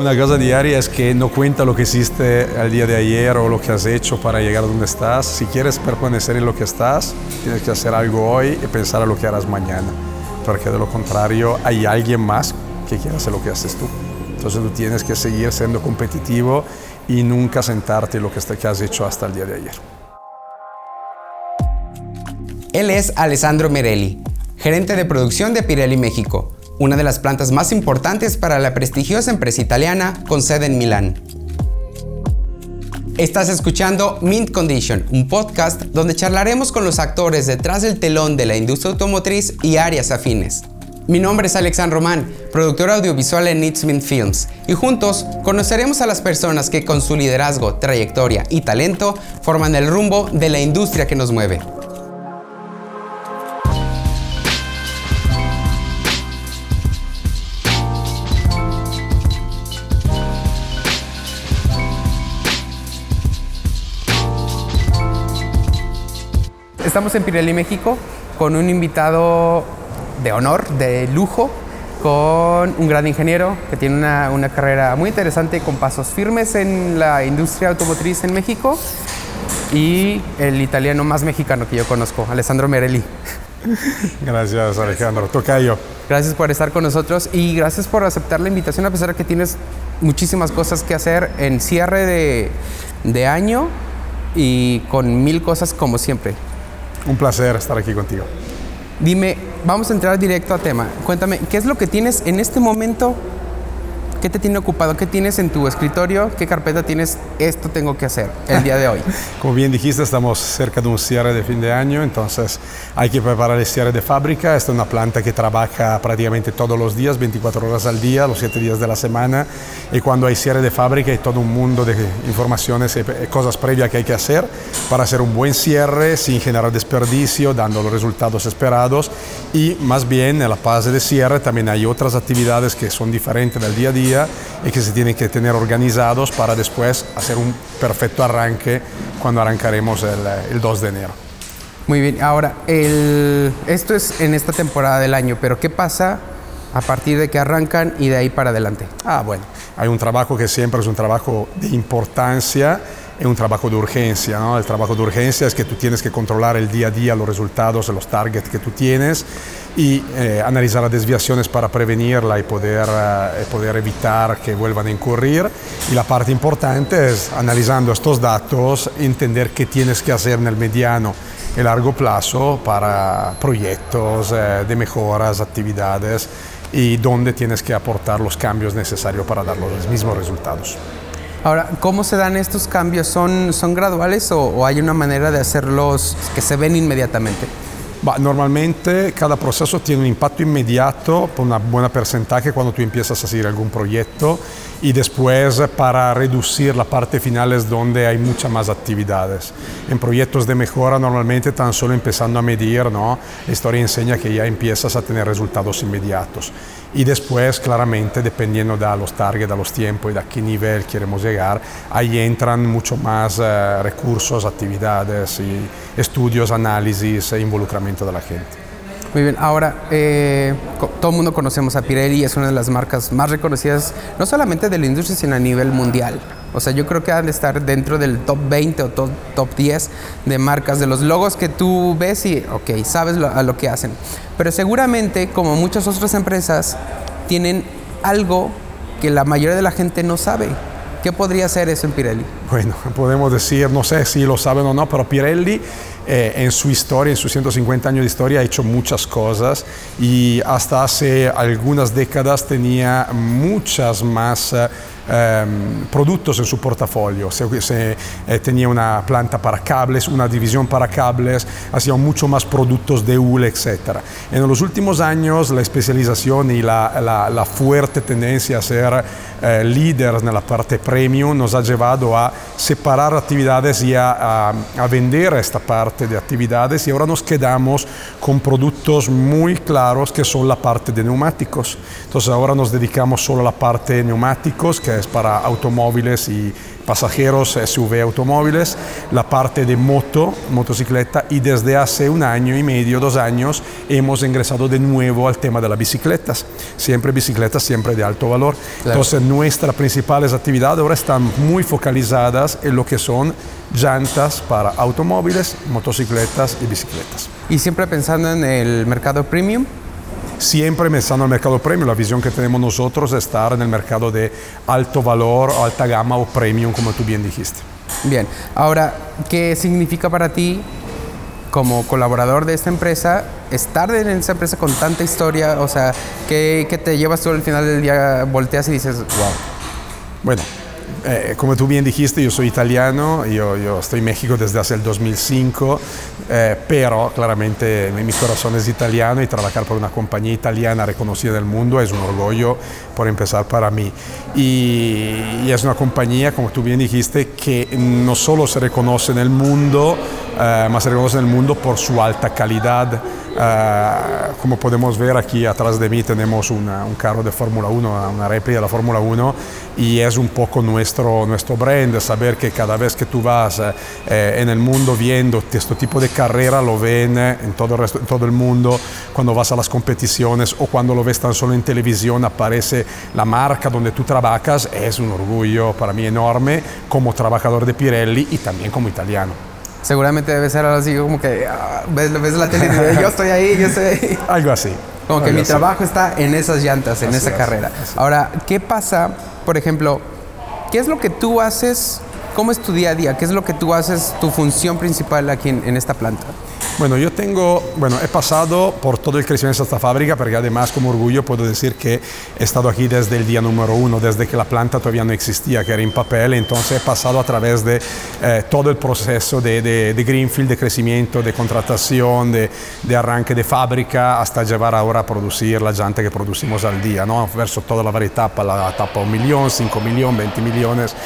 Una cosa diaria es que no cuenta lo que hiciste el día de ayer o lo que has hecho para llegar a donde estás. Si quieres permanecer en lo que estás, tienes que hacer algo hoy y pensar a lo que harás mañana. Porque de lo contrario hay alguien más que quiera hacer lo que haces tú. Entonces tú tienes que seguir siendo competitivo y nunca sentarte en lo que has hecho hasta el día de ayer. Él es Alessandro Merelli, gerente de producción de Pirelli México una de las plantas más importantes para la prestigiosa empresa italiana con sede en Milán. Estás escuchando Mint Condition, un podcast donde charlaremos con los actores detrás del telón de la industria automotriz y áreas afines. Mi nombre es Alexandre Román, productor audiovisual en It's Mint Films, y juntos conoceremos a las personas que con su liderazgo, trayectoria y talento forman el rumbo de la industria que nos mueve. Estamos en Pirelli, México, con un invitado de honor, de lujo, con un gran ingeniero que tiene una, carrera muy interesante con pasos firmes en la industria automotriz en México y el italiano más mexicano que yo conozco, Alessandro Merelli. Gracias Alejandro, tocayo. Gracias por estar con nosotros y gracias por aceptar la invitación a pesar de que tienes muchísimas cosas que hacer en cierre de, de año y con mil cosas como siempre. Un placer estar aquí contigo. Dime, vamos a entrar directo a tema. Cuéntame, ¿qué es lo que tienes en este momento ¿Qué te tiene ocupado? ¿Qué tienes en tu escritorio? ¿Qué carpeta tienes? Esto tengo que hacer el día de hoy. Como bien dijiste, estamos cerca de un cierre de fin de año, entonces hay que preparar el cierre de fábrica. Esta es una planta que trabaja prácticamente todos los días, 24 horas al día, los 7 días de la semana. Y cuando hay cierre de fábrica hay todo un mundo de informaciones y cosas previas que hay que hacer para hacer un buen cierre sin generar desperdicio, dando los resultados esperados. Y más bien en la fase de cierre también hay otras actividades que son diferentes del día a día y que se tienen que tener organizados para después hacer un perfecto arranque cuando arrancaremos el, 2 de enero. Muy bien, ahora, esto es en esta temporada del año, pero ¿qué pasa a partir de que arrancan y de ahí para adelante? Ah, bueno, hay un trabajo que siempre es un trabajo de importancia es un trabajo de urgencia. ¿no? El trabajo de urgencia es que tú tienes que controlar el día a día los resultados, los targets que tú tienes y eh, analizar las desviaciones para prevenirla y poder, eh, poder evitar que vuelvan a incurrir. Y la parte importante es, analizando estos datos, entender qué tienes que hacer en el mediano y largo plazo para proyectos eh, de mejoras, actividades y dónde tienes que aportar los cambios necesarios para dar los mismos resultados. Ahora, ¿cómo se dan estos cambios? ¿Son, son graduales o, hay una manera de hacerlos que se ven inmediatamente? normalmente cada proceso tiene un impacto inmediato por una buena porcentaje cuando tú empiezas a seguir algún proyecto y después para reducir la parte final es donde hay muchas más actividades. En proyectos de mejora normalmente tan solo empezando a medir, ¿no? la historia enseña que ya empiezas a tener resultados inmediatos y después claramente dependiendo de los targets, de los tiempos y de qué nivel queremos llegar, ahí entran mucho más eh, recursos, actividades y estudios, análisis e involucramiento de la gente. Muy bien, ahora eh, todo el mundo conocemos a Pirelli, es una de las marcas más reconocidas, no solamente de la industria, sino a nivel mundial. O sea, yo creo que han de estar dentro del top 20 o top, top 10 de marcas, de los logos que tú ves y, ok, sabes a lo que hacen. Pero seguramente, como muchas otras empresas, tienen algo que la mayoría de la gente no sabe. ¿Qué podría ser eso en Pirelli? Bueno, podemos decir, no sé si lo saben o no, pero Pirelli eh, en su historia, en sus 150 años de historia, ha hecho muchas cosas y hasta hace algunas décadas tenía muchas más eh, em, productos en su portafolio. Se, eh, tenía una planta para cables, una división para cables, hacía mucho más productos de hule, etc. En los últimos años la especialización y la, la, fuerte tendencia a ser líderes en la parte premium nos ha llevado a separar actividades y a, a vender esta parte de actividades y ahora nos quedamos con productos muy claros que son la parte de neumáticos. Entonces ahora nos dedicamos solo a la parte de neumáticos, que es para automóviles y pasajeros, SUV automóviles, la parte de moto, motocicleta y desde hace un año y medio, dos años, hemos ingresado de nuevo al tema de las bicicletas, siempre bicicletas, siempre de alto valor. Entonces nuestras principales actividades ahora están muy focalizadas en lo que son llantas para automóviles, motocicletas y bicicletas. ¿Y siempre pensando en el mercado premium? Siempre pensando el mercado premium. La visión que tenemos nosotros es estar en el mercado de alto valor, alta gama o premium, como tú bien dijiste. Bien, ahora, ¿qué significa para ti como colaborador de esta empresa estar en esa empresa con tanta historia? O sea, ¿qué, qué te llevas tú al final del día, volteas y dices, wow? Bueno, eh, como tú bien dijiste, yo soy italiano, yo, yo, estoy en México desde hace el 2005, eh, pero claramente mi corazón es italiano y trabajar por una compañía italiana reconocida del mundo es un orgullo, por empezar, para mí. Y, y, es una compañía, como tú bien dijiste, que no solo se reconoce en el mundo, eh, más reconoce en el mundo por su alta calidad. Uh, como podemos ver aquí atrás de mí tenemos una, un carro de Fórmula 1, una réplica de la Fórmula 1 y es un poco nuestro, nuestro brand, saber que cada vez que tú vas eh, en el mundo viendo este tipo de carrera, lo ven en todo, el resto, en todo el mundo, cuando vas a las competiciones o cuando lo ves tan solo en televisión, aparece la marca donde tú trabajas, es un orgullo para mí enorme como trabajador de Pirelli y también como italiano. Seguramente debe ser algo así como que ah, ves, ves, la tele y yo estoy ahí, yo estoy ahí. Algo así. Como que mi trabajo está en esas llantas, en así esa es, carrera. Ahora, ¿qué pasa, por ejemplo, qué es lo que tú haces? ¿Cómo es tu día a día? ¿Qué es lo que tú haces, tu función principal aquí en, en esta planta? Bueno, yo tengo, bueno, he pasado por todo el crecimiento de esta fábrica, porque además como orgullo puedo decir que he estado aquí desde el día número uno, desde que la planta todavía no existía, que era en papel, entonces he pasado a través de eh, todo el proceso de, de, de, Greenfield, de crecimiento, de contratación, de, de, arranque de fábrica, hasta llevar ahora a producir la llanta que producimos al día, ¿no? Verso toda la variedad, la etapa 1 millón, 5 millones, 20 millones,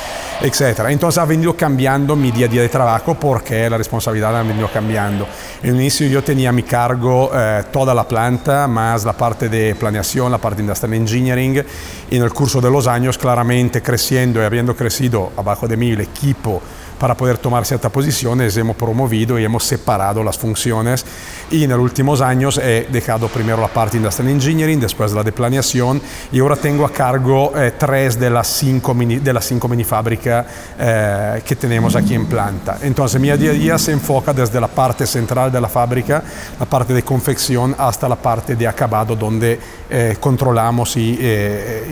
etc. Entonces ha venido cambiando mi día a día de trabajo porque la responsabilidad ha venido cambiando. En un inicio yo tenía a mi cargo eh, toda la planta, más la parte de planeación, la parte de industrial engineering. Y en el curso de los años, claramente creciendo y habiendo crecido abajo de mí el equipo para poder tomar ciertas posiciones, hemos promovido y hemos separado las funciones y en los últimos años he dejado primero la parte Industrial Engineering, después la de planeación y ahora tengo a cargo eh, tres de las cinco mini, de las cinco mini fábricas eh, que tenemos aquí en planta. Entonces mi día a día se enfoca desde la parte central de la fábrica, la parte de confección, hasta la parte de acabado donde eh, controlamos y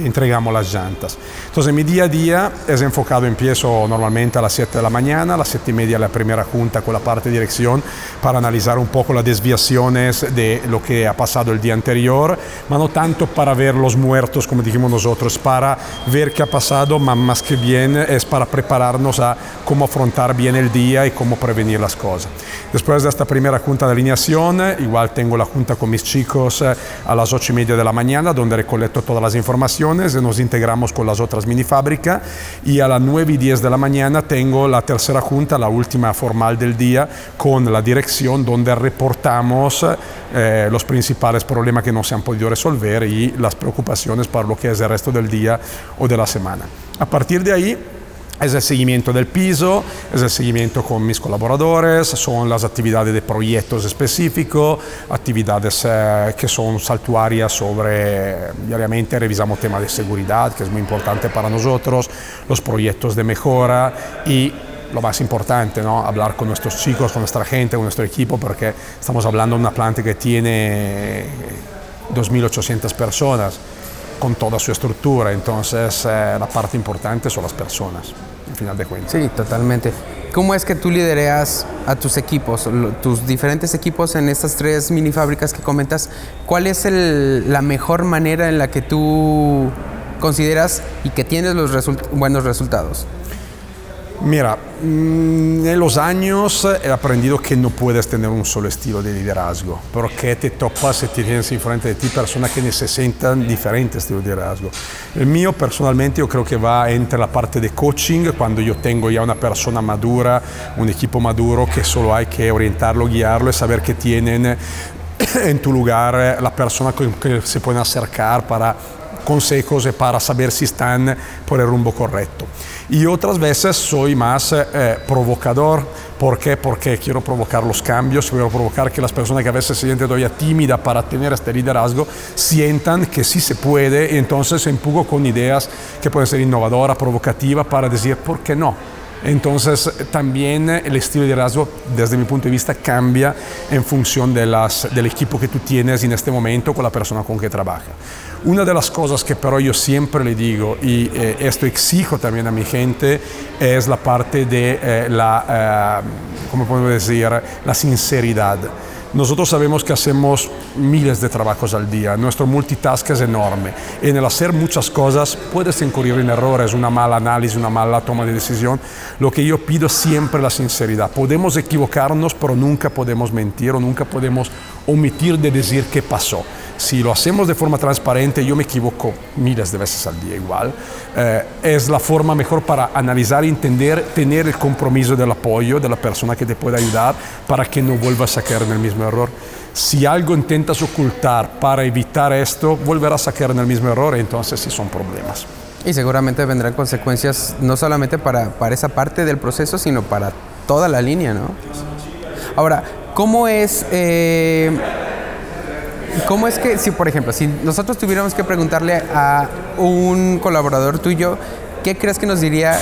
entregamos las llantas. Entonces mi día a día es enfocado, empiezo normalmente a las 7 de la mañana, a las 7 y media la primera junta con la parte de dirección para analizar un poco las desviaciones de lo que ha pasado el día anterior, pero no tanto para ver los muertos, como dijimos nosotros, para ver qué ha pasado, más, más que bien es para prepararnos a cómo afrontar bien el día y cómo prevenir las cosas. Después de esta primera junta de alineación, igual tengo la junta con mis chicos a las 8 y media de la mañana, donde recolecto todas las informaciones y nos integramos con las otras mini fábricas y a las 9 y 10 de la mañana tengo la tercera junta, la última formal del día, con la dirección donde reportamos eh, los principales problemas que no se han podido resolver y las preocupaciones para lo que es el resto del día o de la semana. A partir de ahí, es el seguimiento del piso, es el seguimiento con mis colaboradores, son las actividades de proyectos específicos, actividades eh, que son saltuarias sobre, diariamente revisamos temas de seguridad, que es muy importante para nosotros, los proyectos de mejora y lo más importante, ¿no? hablar con nuestros chicos, con nuestra gente, con nuestro equipo, porque estamos hablando de una planta que tiene 2.800 personas con toda su estructura, entonces eh, la parte importante son las personas, al final de cuentas. Sí, totalmente. ¿Cómo es que tú lidereas a tus equipos, tus diferentes equipos en estas tres mini fábricas que comentas? ¿Cuál es la mejor manera en la que tú consideras y que tienes los buenos resultados? Mira, en los años he aprendido que no puedes tener un solo estilo de liderazgo, porque te topas y tienes enfrente de ti personas que necesitan diferentes estilos de liderazgo. El mío personalmente yo creo que va entre la parte de coaching, cuando yo tengo ya una persona madura, un equipo maduro, que solo hay que orientarlo, guiarlo y saber que tienen en tu lugar la persona que se pueden acercar para consejos para saber si están por el rumbo correcto. Y otras veces soy más eh, provocador. ¿Por qué? Porque quiero provocar los cambios, quiero provocar que las personas que a veces se sienten todavía tímidas para tener este liderazgo sientan que sí se puede y entonces empujo con ideas que pueden ser innovadoras, provocativas, para decir, ¿por qué no? Entonces también el estilo de liderazgo desde mi punto de vista cambia en función de las, del equipo que tú tienes en este momento con la persona con que trabaja. Una de las cosas que pero yo siempre le digo y eh, esto exijo también a mi gente es la parte de eh, la, eh, ¿cómo podemos decir? La sinceridad. Nosotros sabemos que hacemos miles de trabajos al día, nuestro multitask es enorme. En el hacer muchas cosas puedes incurrir en errores, una mala análisis, una mala toma de decisión. Lo que yo pido siempre es la sinceridad. Podemos equivocarnos, pero nunca podemos mentir o nunca podemos omitir de decir qué pasó. Si lo hacemos de forma transparente, yo me equivoco miles de veces al día igual, eh, es la forma mejor para analizar, entender, tener el compromiso del apoyo de la persona que te puede ayudar para que no vuelvas a caer en el mismo error. Si algo intentas ocultar para evitar esto, volverás a caer en el mismo error, entonces sí son problemas. Y seguramente vendrán consecuencias no solamente para, para esa parte del proceso, sino para toda la línea, ¿no? Ahora, ¿cómo es... Eh, ¿Cómo es que, si por ejemplo, si nosotros tuviéramos que preguntarle a un colaborador tuyo, ¿qué crees que nos diría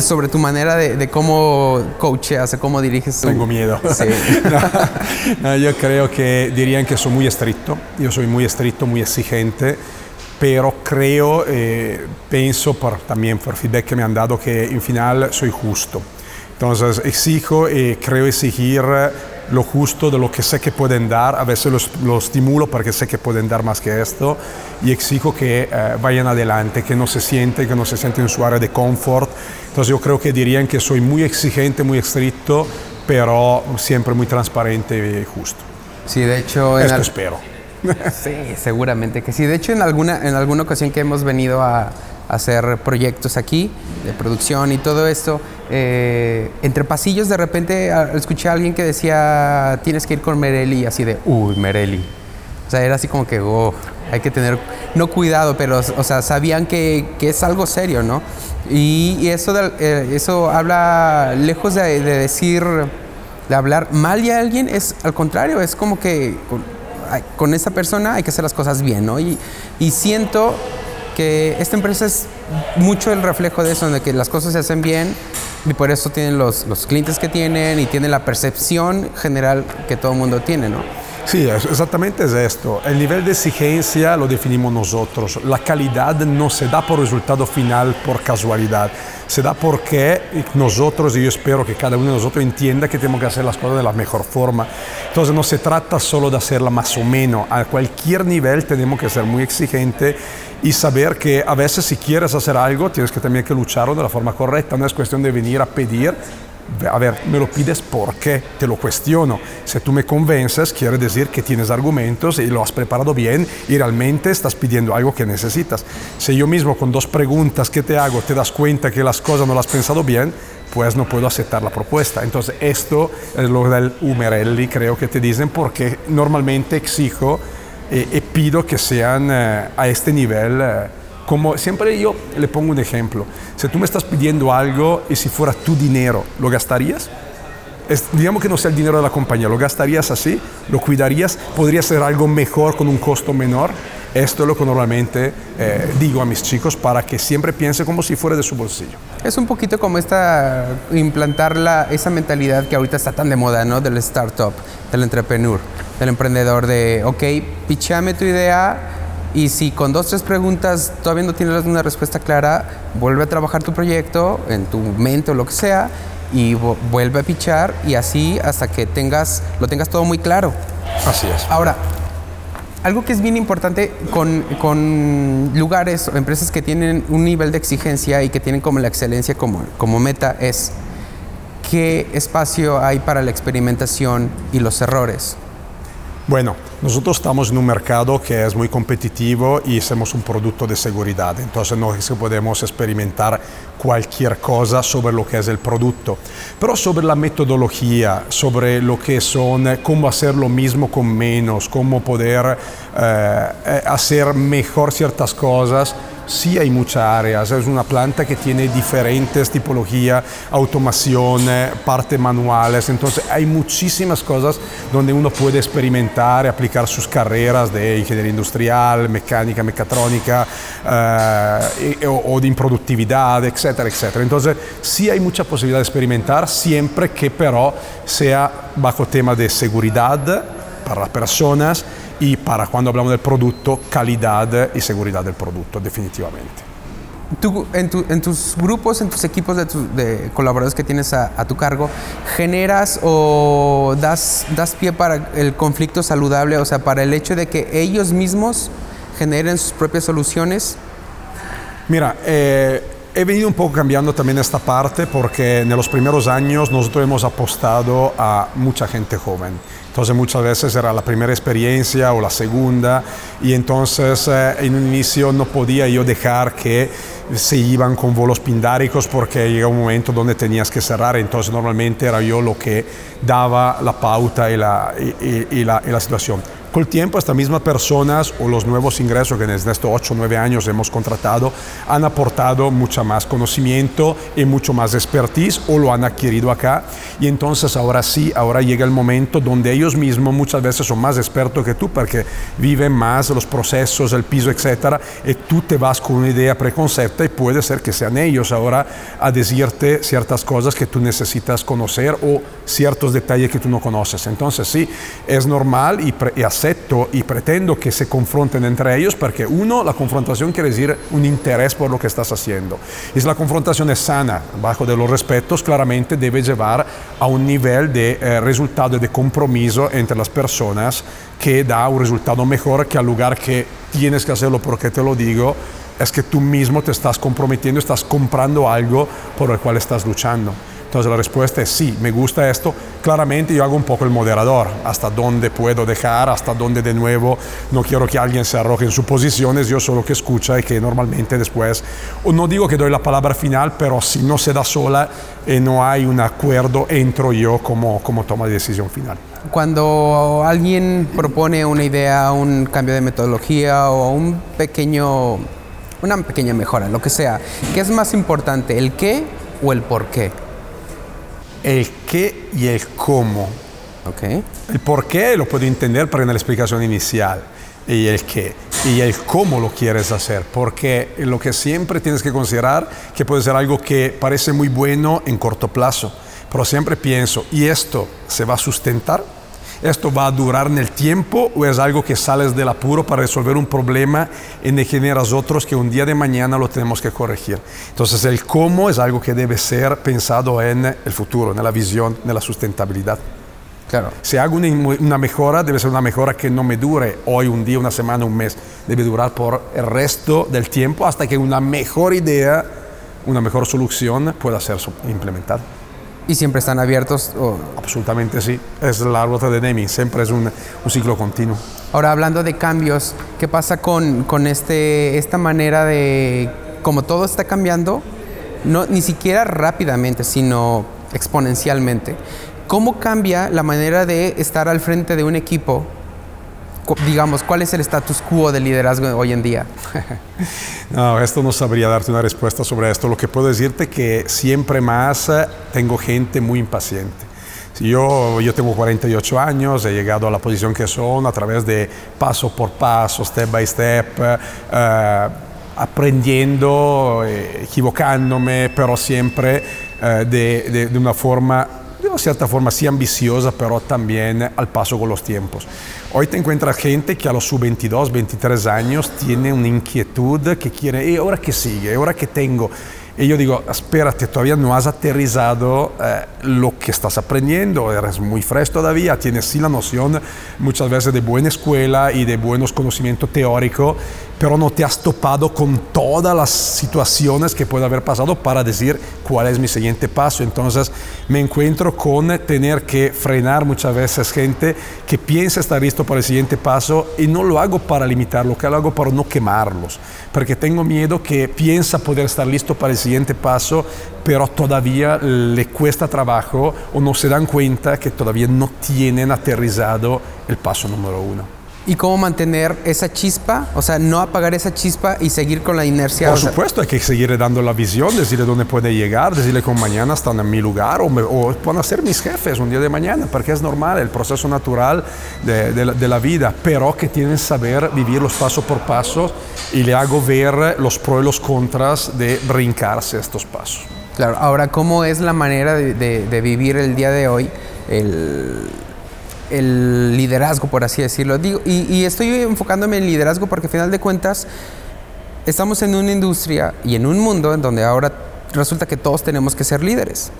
sobre tu manera de, cómo coacheas o cómo diriges? Tengo miedo. Sí. yo creo que dirían que soy muy estricto. Yo soy muy estricto, muy exigente, pero creo, eh, pienso por, también por feedback que me han dado que en final soy justo. Entonces exijo y creo exigir lo justo de lo que sé que pueden dar, a veces los, los estimulo porque sé que pueden dar más que esto y exijo que eh, vayan adelante, que no se sienten, que no se sienten en su área de confort. Entonces yo creo que dirían que soy muy exigente, muy estricto, pero siempre muy transparente y justo. Sí, de hecho... Esto espero. Sí, seguramente que sí. De hecho, en alguna, en alguna ocasión que hemos venido a hacer proyectos aquí de producción y todo esto, eh, entre pasillos de repente escuché a alguien que decía, tienes que ir con Mereli, así de, uy, Mereli. O sea, era así como que, oh, hay que tener, no cuidado, pero, o sea, sabían que, es algo serio, ¿no? Y, eso, eh, eso habla, lejos de, decir, de hablar mal de alguien, es al contrario, es como que con, esa persona hay que hacer las cosas bien, ¿no? Y, siento que esta empresa es mucho el reflejo de eso, de que las cosas se hacen bien y por eso tienen los, los clientes que tienen y tienen la percepción general que todo el mundo tiene, ¿no? Sí, exactamente es esto. El nivel de exigencia lo definimos nosotros. La calidad no se da por resultado final por casualidad. Se da porque nosotros, y yo espero que cada uno de nosotros entienda que tenemos que hacer las cosas de la mejor forma. Entonces no se trata solo de hacerla más o menos. A cualquier nivel tenemos que ser muy exigentes y saber que a veces si quieres hacer algo tienes que también que lucharlo de la forma correcta, no es cuestión de venir a pedir, a ver, me lo pides porque te lo cuestiono. Si tú me convences, quiere decir que tienes argumentos y lo has preparado bien y realmente estás pidiendo algo que necesitas. Si yo mismo con dos preguntas que te hago te das cuenta que las cosas no las has pensado bien, pues no puedo aceptar la propuesta. Entonces esto es lo del humerelli, creo que te dicen, porque normalmente exijo y, pido que sean eh, a este nivel. Eh, como siempre yo le pongo un ejemplo. Si tú me estás pidiendo algo y si fuera tu dinero, ¿lo gastarías? digamos que no sea el dinero de la compañía, ¿lo gastarías así? ¿Lo cuidarías? ¿Podría ser algo mejor con un costo menor? Esto es lo que normalmente eh, digo a mis chicos para que siempre piense como si fuera de su bolsillo. Es un poquito como esta, implantar la, esa mentalidad que ahorita está tan de moda, ¿no? Del startup, del entrepreneur del emprendedor de, ok, pichame tu idea y si con dos, tres preguntas todavía no tienes una respuesta clara, vuelve a trabajar tu proyecto en tu mente o lo que sea y vuelve a pichar y así hasta que tengas, lo tengas todo muy claro. Así es. Ahora, algo que es bien importante con, con, lugares o empresas que tienen un nivel de exigencia y que tienen como la excelencia como, como meta es qué espacio hay para la experimentación y los errores. Bueno, nosotros estamos en un mercado que es muy competitivo y somos un producto de seguridad, entonces no es podemos experimentar cualquier cosa sobre lo que es el producto, pero sobre la metodología, sobre lo que son, cómo hacer lo mismo con menos, cómo poder eh, hacer mejor ciertas cosas, sí hay muchas áreas. Es una planta que tiene diferentes tipologías, automación, partes manuales. Entonces hay muchísimas cosas donde uno puede experimentar aplicar sus carreras de ingeniería industrial, mecánica, mecatrónica eh, o, de productividad, etcétera, etcétera. Entonces sí hay mucha posibilidad de experimentar siempre que pero sea bajo tema de seguridad para las personas y para cuando hablamos del producto, calidad y seguridad del producto, definitivamente. Tú, en, en, tus grupos, en tus equipos de, de colaboradores que tienes a, a, tu cargo, ¿generas o das, das pie para el conflicto saludable? O sea, para el hecho de que ellos mismos generen sus propias soluciones? Mira, eh, he venido un poco cambiando también esta parte porque en los primeros años nosotros hemos apostado a mucha gente joven. Entonces muchas veces era la primera experiencia o la segunda y entonces eh, en un inicio no podía yo dejar que se iban con vuelos pindáricos porque llega un momento donde tenías que cerrar, entonces normalmente era yo lo que daba la pauta y la, y, y la, y la situación. Con el tiempo, estas mismas personas o los nuevos ingresos que en estos 8 o 9 años hemos contratado han aportado mucho más conocimiento y mucho más expertise o lo han adquirido acá. Y entonces ahora sí, ahora llega el momento donde ellos mismos muchas veces son más expertos que tú porque viven más los procesos, el piso, etcétera, y tú te vas con una idea preconcepta y puede ser que sean ellos ahora a decirte ciertas cosas que tú necesitas conocer o ciertos detalles que tú no conoces. Entonces sí, es normal y, y acepto y pretendo que se confronten entre ellos porque uno, la confrontación quiere decir un interés por lo que estás haciendo. Y si la confrontación es sana, bajo de los respetos, claramente debe llevar a un nivel de eh, resultado y de compromiso entre las personas que da un resultado mejor que al lugar que tienes que hacerlo porque te lo digo, es que tú mismo te estás comprometiendo, estás comprando algo por el cual estás luchando. Entonces la respuesta es sí, me gusta esto. Claramente yo hago un poco el moderador, hasta dónde puedo dejar, hasta dónde de nuevo no quiero que alguien se arroje en sus posiciones, yo solo que escucha y que normalmente después, no digo que doy la palabra final, pero si no se da sola y no hay un acuerdo, entro yo como, como toma de decisión final. Cuando alguien propone una idea, un cambio de metodología o un pequeño, una pequeña mejora, lo que sea, ¿qué es más importante, el qué o el por qué? El qué y el cómo. Okay. El por qué lo puedo entender pero en la explicación inicial. Y el qué. Y el cómo lo quieres hacer. Porque lo que siempre tienes que considerar que puede ser algo que parece muy bueno en corto plazo. Pero siempre pienso, ¿y esto se va a sustentar? ¿Esto va a durar en el tiempo o es algo que sales del apuro para resolver un problema y de generas otros que un día de mañana lo tenemos que corregir? Entonces el cómo es algo que debe ser pensado en el futuro, en la visión, en la sustentabilidad. Claro. Si hago una, una, mejora, debe ser una mejora que no me dure hoy, un día, una semana, un mes. Debe durar por el resto del tiempo hasta que una mejor idea, una mejor solución pueda ser implementada. ¿Y siempre están abiertos? O... Absolutamente sí. Es la ruta de Deming, siempre es un, un, ciclo continuo. Ahora, hablando de cambios, ¿qué pasa con, con este, esta manera de, como todo está cambiando, no, ni siquiera rápidamente, sino exponencialmente? ¿Cómo cambia la manera de estar al frente de un equipo digamos, ¿cuál es el status quo del liderazgo hoy en día? no, esto no sabría darte una respuesta sobre esto. Lo que puedo decirte que siempre más tengo gente muy impaciente. Yo, yo tengo 48 años, he llegado a la posición que son a través de paso por paso, step by step, aprendiendo, eh, equivocándome, pero siempre de, de, de una forma de una cierta forma sí ambiciosa, pero también al paso con los tiempos. Hoy te encuentras gente que a los sub 22, 23 años tiene una inquietud que quiere, ¿y ahora qué sigue? ¿Ahora qué tengo? Y yo digo, espérate, todavía no has aterrizado eh, lo que estás aprendiendo, eres muy fresco todavía, tienes sí la noción muchas veces de buena escuela y de buenos conocimientos teóricos, pero no te has topado con todas las situaciones que puede haber pasado para decir cuál es mi siguiente paso. Entonces me encuentro con tener que frenar muchas veces gente que piensa estar listo para el siguiente paso y no lo hago para limitarlo, que lo hago para no quemarlos, porque tengo miedo que piensa poder estar listo para el siguiente paso, pero todavía le cuesta trabajo o no se dan cuenta que todavía no tienen aterrizado el paso número uno. Y cómo mantener esa chispa, o sea, no apagar esa chispa y seguir con la inercia. Por supuesto, hay que seguir dando la visión, decirle dónde puede llegar, decirle que mañana están en mi lugar o, o, van a ser mis jefes un día de mañana, porque es normal, el proceso natural de, de, la, de la, vida, pero que tienen que saber vivirlos paso por paso y le hago ver los pros y los contras de brincarse estos pasos. Claro, ahora, ¿cómo es la manera de, de vivir el día de hoy? El el liderazgo, por así decirlo. Digo, y, estoy enfocándome en liderazgo porque al final de cuentas estamos en una industria y en un mundo en donde ahora resulta que todos tenemos que ser líderes.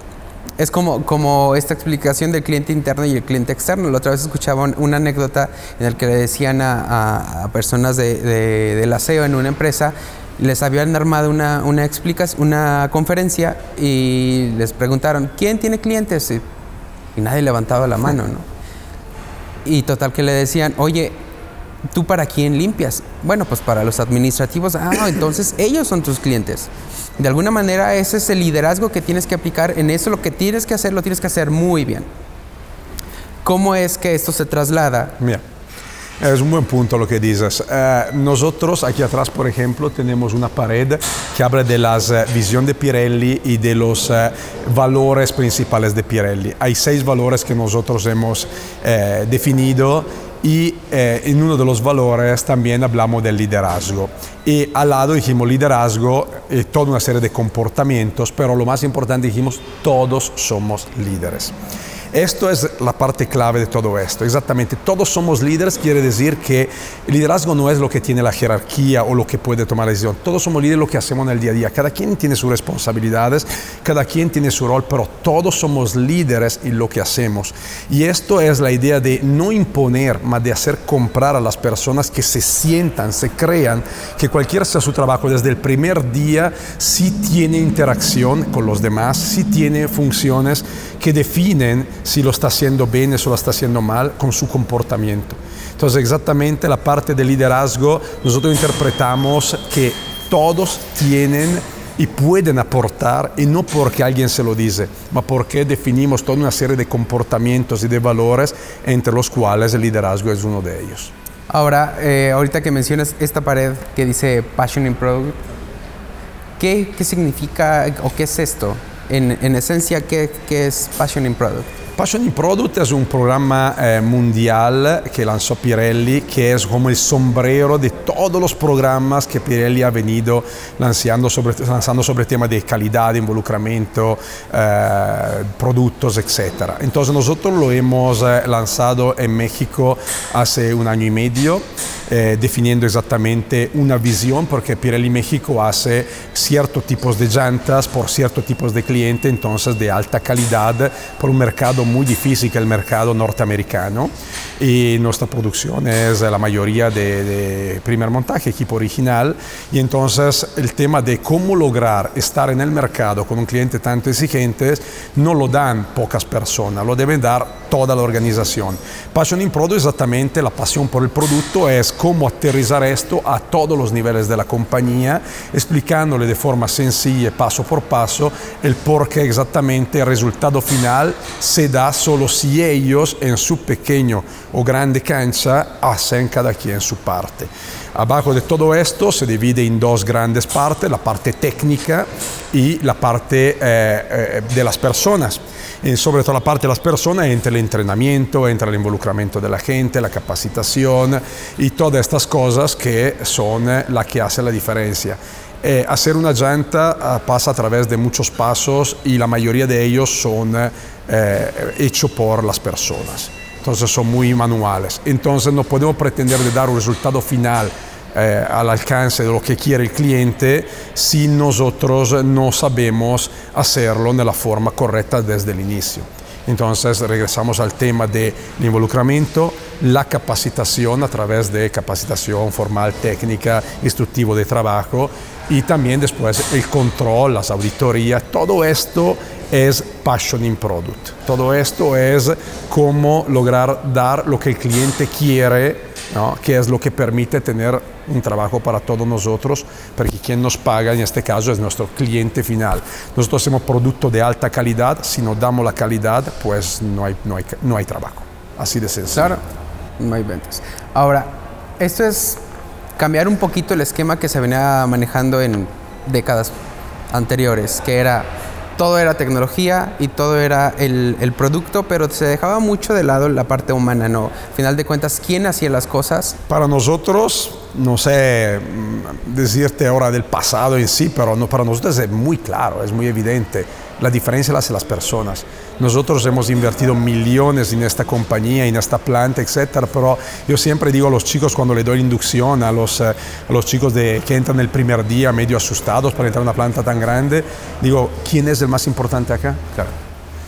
Es como, como esta explicación del cliente interno y el cliente externo. La otra vez escuchaba una anécdota en la que le decían a, a, personas de, de, del aseo en una empresa, les habían armado una, una, explicas, una conferencia y les preguntaron, ¿quién tiene clientes? Y nadie levantaba la mano, ¿no? Y total que le decían, oye, ¿tú para quién limpias? Bueno, pues para los administrativos. Ah, entonces ellos son tus clientes. De alguna manera ese es el liderazgo que tienes que aplicar. En eso lo que tienes que hacer, lo tienes que hacer muy bien. ¿Cómo es que esto se traslada? Mira. Es un buen punto lo que dices. Eh, nosotros aquí atrás, por ejemplo, tenemos una pared que habla de la uh, visión de Pirelli y de los uh, valores principales de Pirelli. Hay seis valores que nosotros hemos eh, definido y eh, en uno de los valores también hablamos del liderazgo. Y al lado dijimos liderazgo, y toda una serie de comportamientos, pero lo más importante dijimos todos somos líderes. Esto es la parte clave de todo esto. Exactamente, todos somos líderes, quiere decir que el liderazgo no es lo que tiene la jerarquía o lo que puede tomar la decisión. Todos somos líderes lo que hacemos en el día a día. Cada quien tiene sus responsabilidades, cada quien tiene su rol, pero todos somos líderes en lo que hacemos. Y esto es la idea de no imponer, más de hacer comprar a las personas que se sientan, se crean que cualquiera sea su trabajo desde el primer día, sí tiene interacción con los demás, sí tiene funciones que definen si lo está haciendo bien o lo está haciendo mal con su comportamiento. Entonces exactamente la parte del liderazgo nosotros interpretamos que todos tienen y pueden aportar, y no porque alguien se lo dice, ma porque definimos toda una serie de comportamientos y de valores entre los cuales el liderazgo es uno de ellos. Ahora, eh, ahorita que mencionas esta pared que dice Passion in Product, ¿qué, qué significa o qué es esto? En, en esencia, ¿qué, ¿qué es Passion in Product? Passion in Product es un programa eh, mundial que lanzó Pirelli, que es como el sombrero de todos los programas que Pirelli ha venido lanzando sobre, lanzando sobre temas de calidad, de involucramiento, eh, productos, etc. Entonces nosotros lo hemos eh, lanzado en México hace un año y medio. Eh, definiendo exactamente una visión, porque Pirelli México hace ciertos tipos de llantas por ciertos tipos de clientes, entonces de alta calidad, por un mercado muy difícil que el mercado norteamericano. Y nuestra producción es la mayoría de, de primer montaje, equipo original, y entonces el tema de cómo lograr estar en el mercado con un cliente tanto exigente no lo dan pocas personas, lo deben dar toda la organización. Passion in Product exactamente la pasión por el producto es cómo aterrizar esto a todos los niveles de la compañía, explicándole de forma sencilla, paso por paso, el por qué exactamente el resultado final se da solo si ellos en su pequeño o grande cancha hacen cada quien su parte. Abajo de todo esto se divide en dos grandes partes, la parte técnica y la parte eh, eh, de las personas. Y sobre todo la parte de las personas entra el entrenamiento, entra el involucramiento de la gente, la capacitación y todas estas cosas que son las que hacen la diferencia. Eh, hacer una llanta pasa a través de muchos pasos y la mayoría de ellos son eh, hechos por las personas. Entonces son muy manuales. Entonces no podemos pretender de dar un resultado final eh, al alcance de lo que quiere el cliente si nosotros no sabemos hacerlo de la forma correcta desde el inicio. Entonces regresamos al tema del involucramiento, la capacitación a través de capacitación formal, técnica, instructivo de trabajo y también después el control, las auditorías, todo esto es passion in product. Todo esto es cómo lograr dar lo que el cliente quiere, ¿no? que es lo que permite tener un trabajo para todos nosotros, porque quien nos paga en este caso es nuestro cliente final. Nosotros hacemos producto de alta calidad, si no damos la calidad, pues no hay, no hay, no hay trabajo. Así de sencillo. Claro. no hay ventas. Ahora, esto es cambiar un poquito el esquema que se venía manejando en décadas anteriores, que era todo era tecnología y todo era el, producto, pero se dejaba mucho de lado la parte humana, ¿no? Al final de cuentas, ¿quién hacía las cosas? Para nosotros, no sé mm, decirte ahora del pasado en sí, pero no, para nosotros es muy claro, es muy evidente. La diferencia la hacen las personas. Nosotros hemos invertido millones en esta compañía, en esta planta, etcétera, pero yo siempre digo a los chicos cuando le doy inducción, a los, eh, a los chicos de, que entran el primer día medio asustados para entrar a una planta tan grande, digo, ¿quién es el más importante acá? Claro,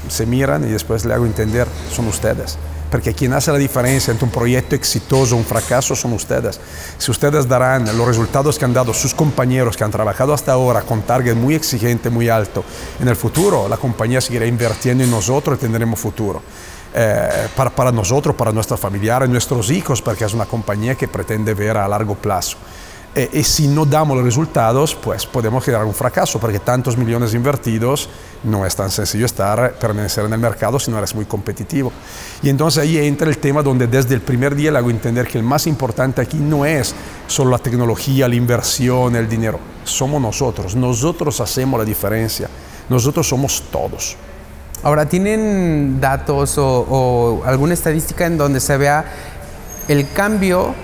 se miran y después le hago entender, son ustedes porque quien hace la diferencia entre un proyecto exitoso un fracaso son ustedes. Si ustedes darán los resultados que han dado sus compañeros que han trabajado hasta ahora con target muy exigente, muy alto, en el futuro la compañía seguirá invirtiendo en nosotros y tendremos futuro. Eh, para, para nosotros, para nuestros familiares, nuestros hijos, porque es una compañía que pretende ver a largo plazo. Eh, y si no damos los resultados, pues podemos generar un fracaso, porque tantos millones invertidos no es tan sencillo estar, permanecer en el mercado si no eres muy competitivo. Y entonces ahí entra el tema donde desde el primer día le hago entender que el más importante aquí no es solo la tecnología, la inversión, el dinero, somos nosotros, nosotros hacemos la diferencia, nosotros somos todos. Ahora, ¿tienen datos o, o alguna estadística en donde se vea el cambio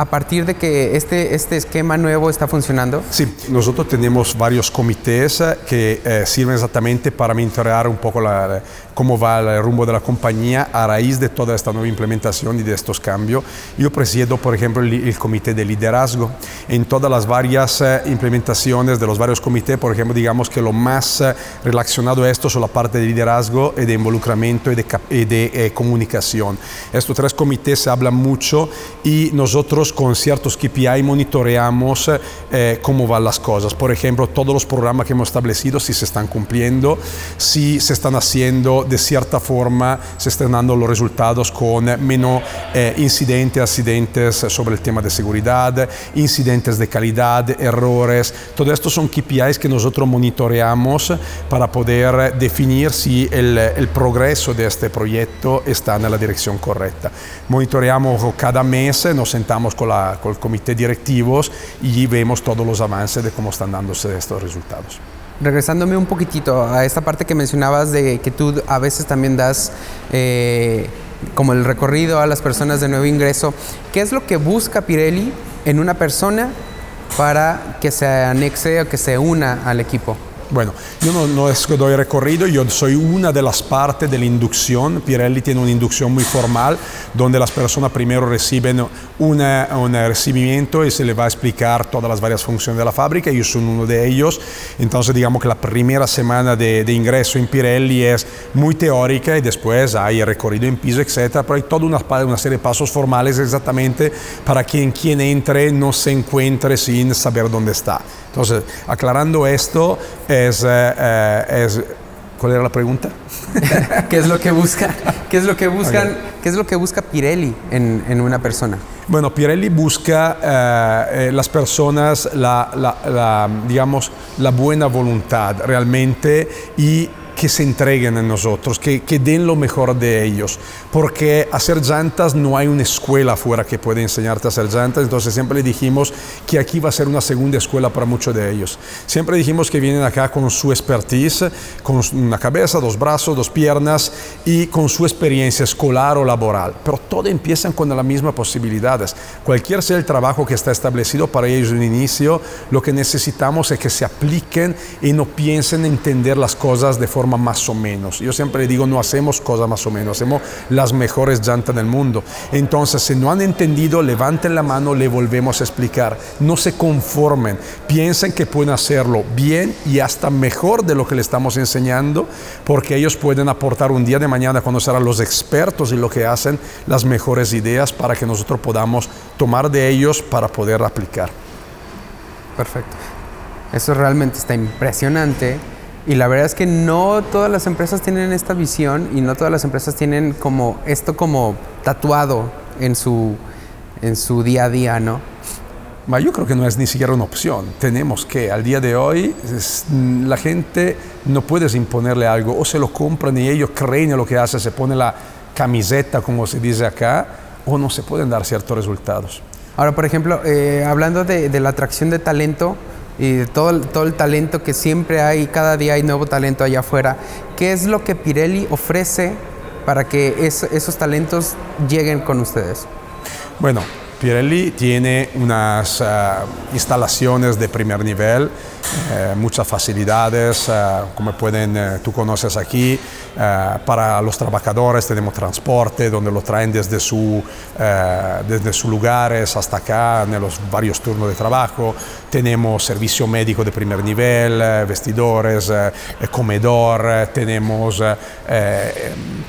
a partir de que este, este esquema nuevo está funcionando? Sí, nosotros tenemos varios comités eh, que eh, sirven exactamente para monitorear un poco la, cómo va el rumbo de la compañía a raíz de toda esta nueva implementación y de estos cambios. Yo presido, por ejemplo, el, el comité de liderazgo. En todas las varias eh, implementaciones de los varios comités, por ejemplo, digamos que lo más eh, relacionado a esto son la parte de liderazgo y de involucramiento y de, y de eh, comunicación. Estos tres comités se hablan mucho y nosotros con ciertos KPI monitoreamos eh, cómo van las cosas. Por ejemplo, todos los programas que hemos establecido, si se están cumpliendo, si se están haciendo de cierta forma, se están dando los resultados con menos eh, incidentes, accidentes sobre el tema de seguridad, incidentes de calidad, errores. Todo esto son KPIs que nosotros monitoreamos para poder definir si el, el progreso de este proyecto está en la dirección correcta. Monitoreamos cada mes, nos sentamos con, la, con el comité directivos y vemos todos los avances de cómo están dándose estos resultados. Regresándome un poquitito a esta parte que mencionabas de que tú a veces también das eh, como el recorrido a las personas de nuevo ingreso, ¿qué es lo que busca Pirelli en una persona para que se anexe o que se una al equipo? Bueno, yo no, no, doy recorrido, yo soy una de las partes de la inducción. Pirelli tiene una inducción muy formal, donde las personas primero reciben una, un recibimiento y se les va a explicar todas las varias funciones de la fábrica. Yo soy uno de ellos. Entonces, digamos que la primera semana de, de ingreso en Pirelli es muy teórica y después hay el recorrido en piso, etc. Pero hay toda una, una serie de pasos formales exactamente para que quien entre no se encuentre sin saber dónde está. Entonces, aclarando esto, es, eh, es ¿Cuál era la pregunta? ¿Qué es lo que busca? ¿Qué es lo que buscan? Okay. ¿Qué es lo que busca Pirelli en, en una persona? Bueno, Pirelli busca eh, eh, las personas la, la, la, digamos, la buena voluntad realmente y que se entreguen en nosotros, que, que, den lo mejor de ellos, porque hacer llantas no hay una escuela afuera que pueda enseñarte a hacer llantas, entonces siempre le dijimos que aquí va a ser una segunda escuela para muchos de ellos. Siempre dijimos que vienen acá con su expertise, con una cabeza, dos brazos, dos piernas y con su experiencia escolar o laboral, pero todo empiezan con las mismas posibilidades. Cualquier sea el trabajo que está establecido para ellos en inicio, lo que necesitamos es que se apliquen y no piensen entender las cosas de más o menos. Yo siempre digo, no hacemos cosas más o menos, hacemos las mejores llantas del mundo. Entonces, si no han entendido, levanten la mano, le volvemos a explicar. No se conformen, piensen que pueden hacerlo bien y hasta mejor de lo que le estamos enseñando, porque ellos pueden aportar un día de mañana cuando serán los expertos y lo que hacen, las mejores ideas para que nosotros podamos tomar de ellos para poder aplicar. Perfecto. Eso realmente está impresionante y la verdad es que no todas las empresas tienen esta visión y no todas las empresas tienen como esto como tatuado en su, en su día a día, ¿no? Yo creo que no es ni siquiera una opción. Tenemos que, al día de hoy, la gente no puedes imponerle algo, o se lo compran y ellos creen en lo que hace, se pone la camiseta, como se dice acá, o no se pueden dar ciertos resultados. Ahora, por ejemplo, eh, hablando de, de, la atracción de talento y de todo todo el talento que siempre hay, cada día hay nuevo talento allá afuera, ¿qué es lo que Pirelli ofrece para que es, esos talentos lleguen con ustedes? Bueno, Pirelli tiene unas uh, instalaciones de primer nivel, eh, muchas facilidades, uh, como pueden, tú conoces aquí, para los trabajadores tenemos transporte, donde lo traen desde, su, desde sus lugares hasta acá, en los varios turnos de trabajo. Tenemos servicio médico de primer nivel, vestidores, comedor, tenemos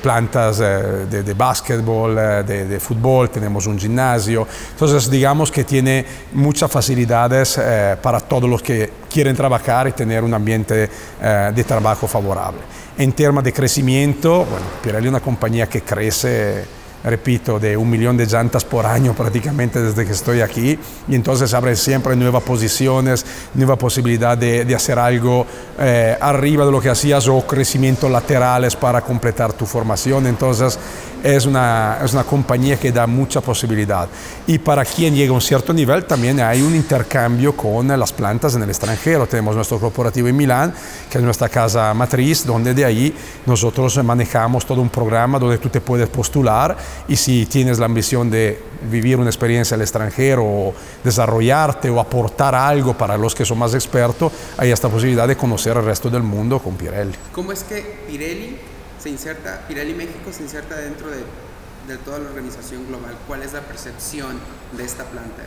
plantas de, de básquetbol, de, de fútbol, tenemos un gimnasio. Entonces, digamos que tiene muchas facilidades eh, para todos los que quieren trabajar y tener un ambiente eh, de trabajo favorable. En temas de crecimiento, bueno, Pirelli es una compañía que crece repito, de un millón de llantas por año prácticamente desde que estoy aquí y entonces abre siempre nuevas posiciones, nueva posibilidad de, de hacer algo eh, arriba de lo que hacías o crecimientos laterales para completar tu formación. Entonces es una, es una compañía que da mucha posibilidad. Y para quien llega a un cierto nivel también hay un intercambio con las plantas en el extranjero. Tenemos nuestro corporativo en Milán, que es nuestra casa matriz, donde de ahí nosotros manejamos todo un programa donde tú te puedes postular y si tienes la ambición de vivir una experiencia al extranjero o desarrollarte o aportar algo para los que son más expertos, hay esta posibilidad de conocer el resto del mundo con Pirelli. ¿Cómo es que Pirelli se inserta, Pirelli México se inserta dentro de, de toda la organización global? ¿Cuál es la percepción de esta planta?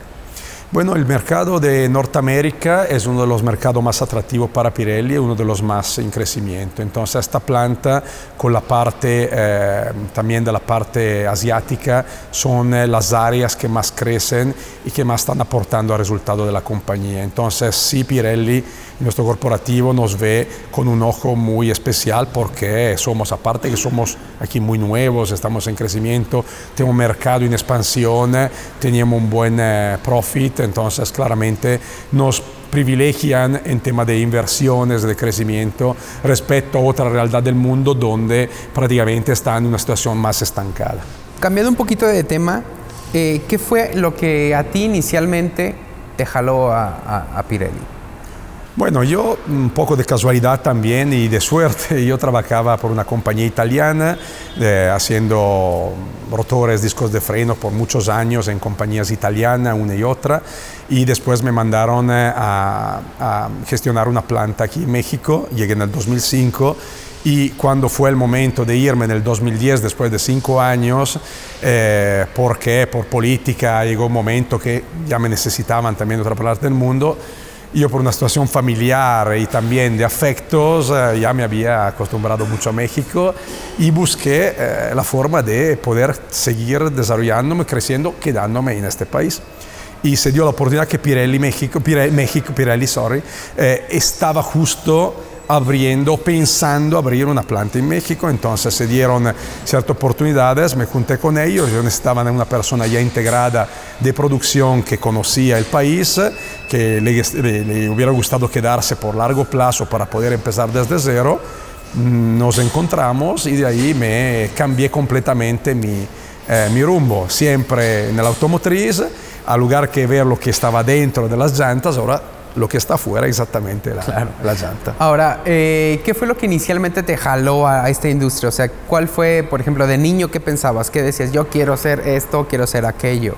Bueno, el mercado de Norteamérica es uno de los mercados más atractivos para Pirelli, uno de los más en crecimiento. Entonces esta planta con la parte eh, también de la parte asiática son eh, las áreas que más crecen y que más están aportando al resultado de la compañía. Entonces sí Pirelli nuestro corporativo nos ve con un ojo muy especial porque somos, aparte que somos aquí muy nuevos, estamos en crecimiento, tenemos un mercado en expansión, tenemos un buen eh, profit, entonces claramente nos privilegian en tema de inversiones, de crecimiento, respecto a otra realidad del mundo donde prácticamente están en una situación más estancada. Cambiando un poquito de tema, eh, ¿qué fue lo que a ti inicialmente te jaló a, a, a Pirelli? Bueno, yo un poco de casualidad también y de suerte, yo trabajaba por una compañía italiana eh, haciendo rotores, discos de freno por muchos años en compañías italianas, una y otra, y después me mandaron eh, a, a, gestionar una planta aquí en México, llegué en el 2005 y cuando fue el momento de irme en el 2010, después de cinco años, eh, porque por política llegó un momento que ya me necesitaban también otra parte del mundo, yo por una situación familiar y también de afectos eh, ya me había acostumbrado mucho a México y busqué eh, la forma de poder seguir desarrollándome, creciendo, quedándome en este país. Y se dio la oportunidad que Pirelli México, Pirelli, México, Pirelli sorry, eh, estaba justo abriendo, pensando abrir una planta en México, entonces se dieron ciertas oportunidades, me junté con ellos, yo necesitaba una persona ya integrada de producción que conocía el país, que le, le, le hubiera gustado quedarse por largo plazo para poder empezar desde cero, nos encontramos y de ahí me cambié completamente mi, eh, mi rumbo, siempre en el automotriz, al lugar que ver lo que estaba dentro de las llantas, ahora lo que está afuera exactamente la, claro. la llanta. Ahora, eh, ¿qué fue lo que inicialmente te jaló a, a, esta industria? O sea, ¿cuál fue, por ejemplo, de niño qué pensabas? ¿Qué decías? Yo quiero hacer esto, quiero hacer aquello.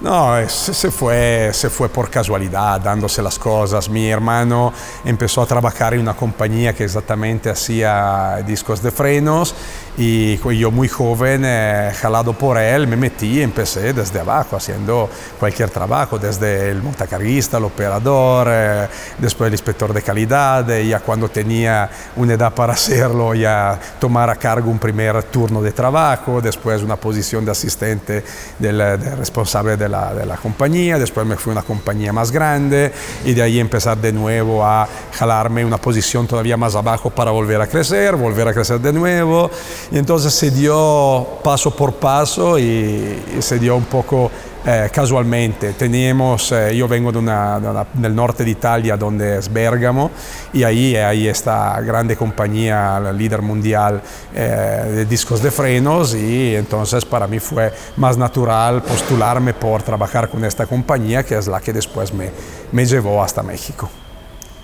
No, se fue, se fue por casualidad, dándose las cosas. Mi hermano empezó a trabajar en una compañía que exactamente hacía discos de frenos y yo muy joven, eh, jalado por él, me metí y empecé desde abajo haciendo cualquier trabajo, desde el montacarguista, el operador, eh, después el inspector de calidad, y ya cuando tenía una edad para hacerlo, ya tomar a cargo un primer turno de trabajo, después una posición de asistente del, del responsable de la, de la, compañía, después me fui a una compañía más grande y de ahí empezar de nuevo a jalarme una posición todavía más abajo para volver a crecer, volver a crecer de nuevo. Y entonces se dio paso por paso y, y se dio un poco eh, casualmente. Teníamos, eh, yo vengo de una, de una, del norte de Italia, donde es Bergamo, y ahí hay esta grande compañía, la líder mundial eh, de discos de frenos, y entonces para mí fue más natural postularme por trabajar con esta compañía, que es la que después me, me llevó hasta México.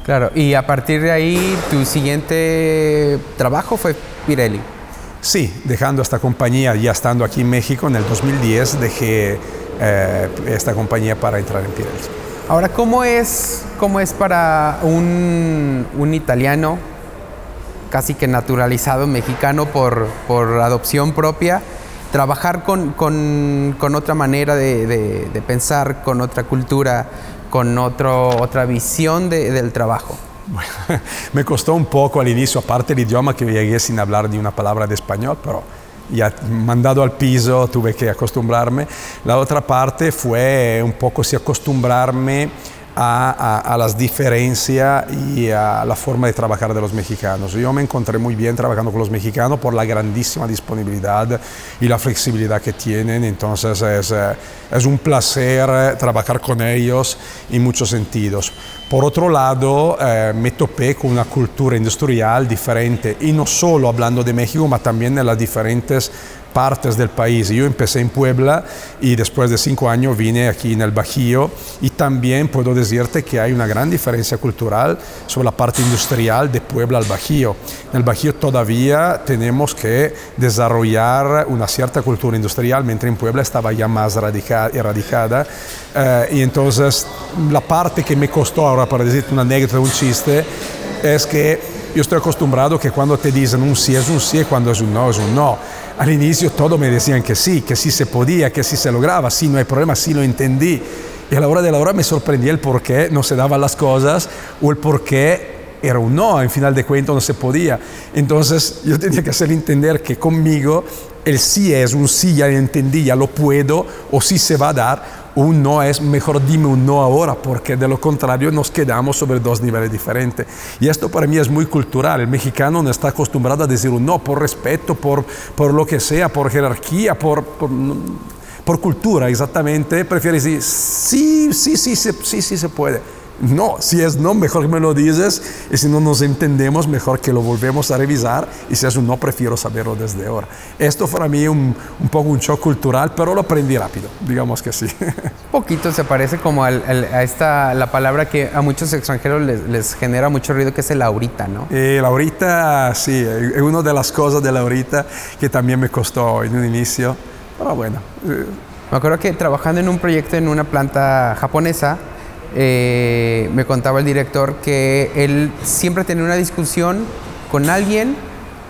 Claro, y a partir de ahí, tu siguiente trabajo fue Pirelli. Sí, dejando esta compañía, ya estando aquí en México en el 2010, dejé eh, esta compañía para entrar en Pirelli. Ahora, ¿cómo es, cómo es para un, un italiano casi que naturalizado mexicano por, por adopción propia? trabajar con, con, con otra manera de, de, de, pensar, con otra cultura, con otro, otra visión de, del trabajo. Me costó un poco al inicio, aparte el idioma que llegué sin hablar ni una palabra de español, pero ya mandado al piso tuve que acostumbrarme. La otra parte fue un poco si acostumbrarme a, a, a, las diferencias y a la forma de trabajar de los mexicanos. Yo me encontré muy bien trabajando con los mexicanos por la grandísima disponibilidad y la flexibilidad que tienen, entonces es, eh, es un placer trabajar con ellos en muchos sentidos. Por otro lado, eh, me topé con una cultura industrial diferente y no solo hablando de México, pero también de las diferentes partes del país. Yo empecé en Puebla y después de cinco años vine aquí en el Bajío y también puedo decirte que hay una gran diferencia cultural sobre la parte industrial de Puebla al Bajío. En el Bajío todavía tenemos que desarrollar una cierta cultura industrial, mientras en Puebla estaba ya más radicada, erradicada. Eh, y entonces la parte que me costó ahora, para decirte una anécdota, un chiste, es que yo estoy acostumbrado que cuando te dicen un sí es un sí, cuando es un no es un no. Al inicio todo me decían que sí, que sí se podía, que sí se lograba, sí, no hay problema, sí lo entendí. Y a la hora de la hora me sorprendí el por qué no se daban las cosas o el por qué era un no, en final de cuentas no se podía. Entonces yo tenía que hacer entender que conmigo el sí es un sí, ya entendí, ya lo puedo, o sí se va a dar, un no es mejor dime un no ahora, porque de lo contrario nos quedamos sobre dos niveles diferentes. Y esto para mí es muy cultural. El mexicano no está acostumbrado a decir un no por respeto, por, por lo que sea, por jerarquía, por, por, por cultura exactamente. Prefiere decir sí, sí, sí, sí, sí, sí se puede. No, si es no, mejor que me lo dices y si no nos entendemos, mejor que lo volvemos a revisar y si es un no, prefiero saberlo desde ahora. Esto para mí un, un poco un shock cultural, pero lo aprendí rápido, digamos que sí. Poquito se parece como al, al, a esta, la palabra que a muchos extranjeros les, les, genera mucho ruido, que es el ahorita, ¿no? Eh, el ahorita, sí, es una de las cosas del ahorita que también me costó en un inicio, pero bueno. Eh. Me acuerdo que trabajando en un proyecto en una planta japonesa, eh, me contaba el director que él siempre tenía una discusión con alguien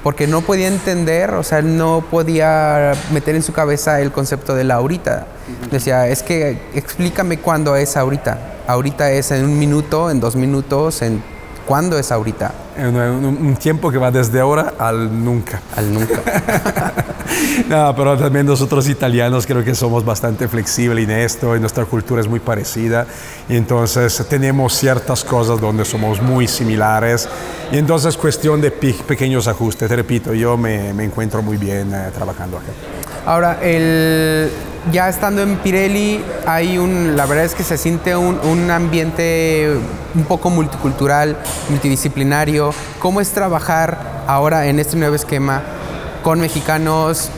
porque no podía entender, o sea, no podía meter en su cabeza el concepto de la ahorita. Decía, es que explícame cuándo es ahorita. Ahorita es en un minuto, en dos minutos, en ¿Cuándo es ahorita? Un, un, tiempo que va desde ahora al nunca. Al nunca. no, pero también nosotros italianos creo que somos bastante flexibles en esto, y nuestra cultura es muy parecida, y entonces tenemos ciertas cosas donde somos muy similares, y entonces cuestión de pequeños ajustes. Te repito, yo me, me encuentro muy bien eh, trabajando acá. Ahora, el, ya estando en Pirelli, hay un, la verdad es que se siente un, un, ambiente un poco multicultural, multidisciplinario. ¿Cómo es trabajar ahora en este nuevo esquema con mexicanos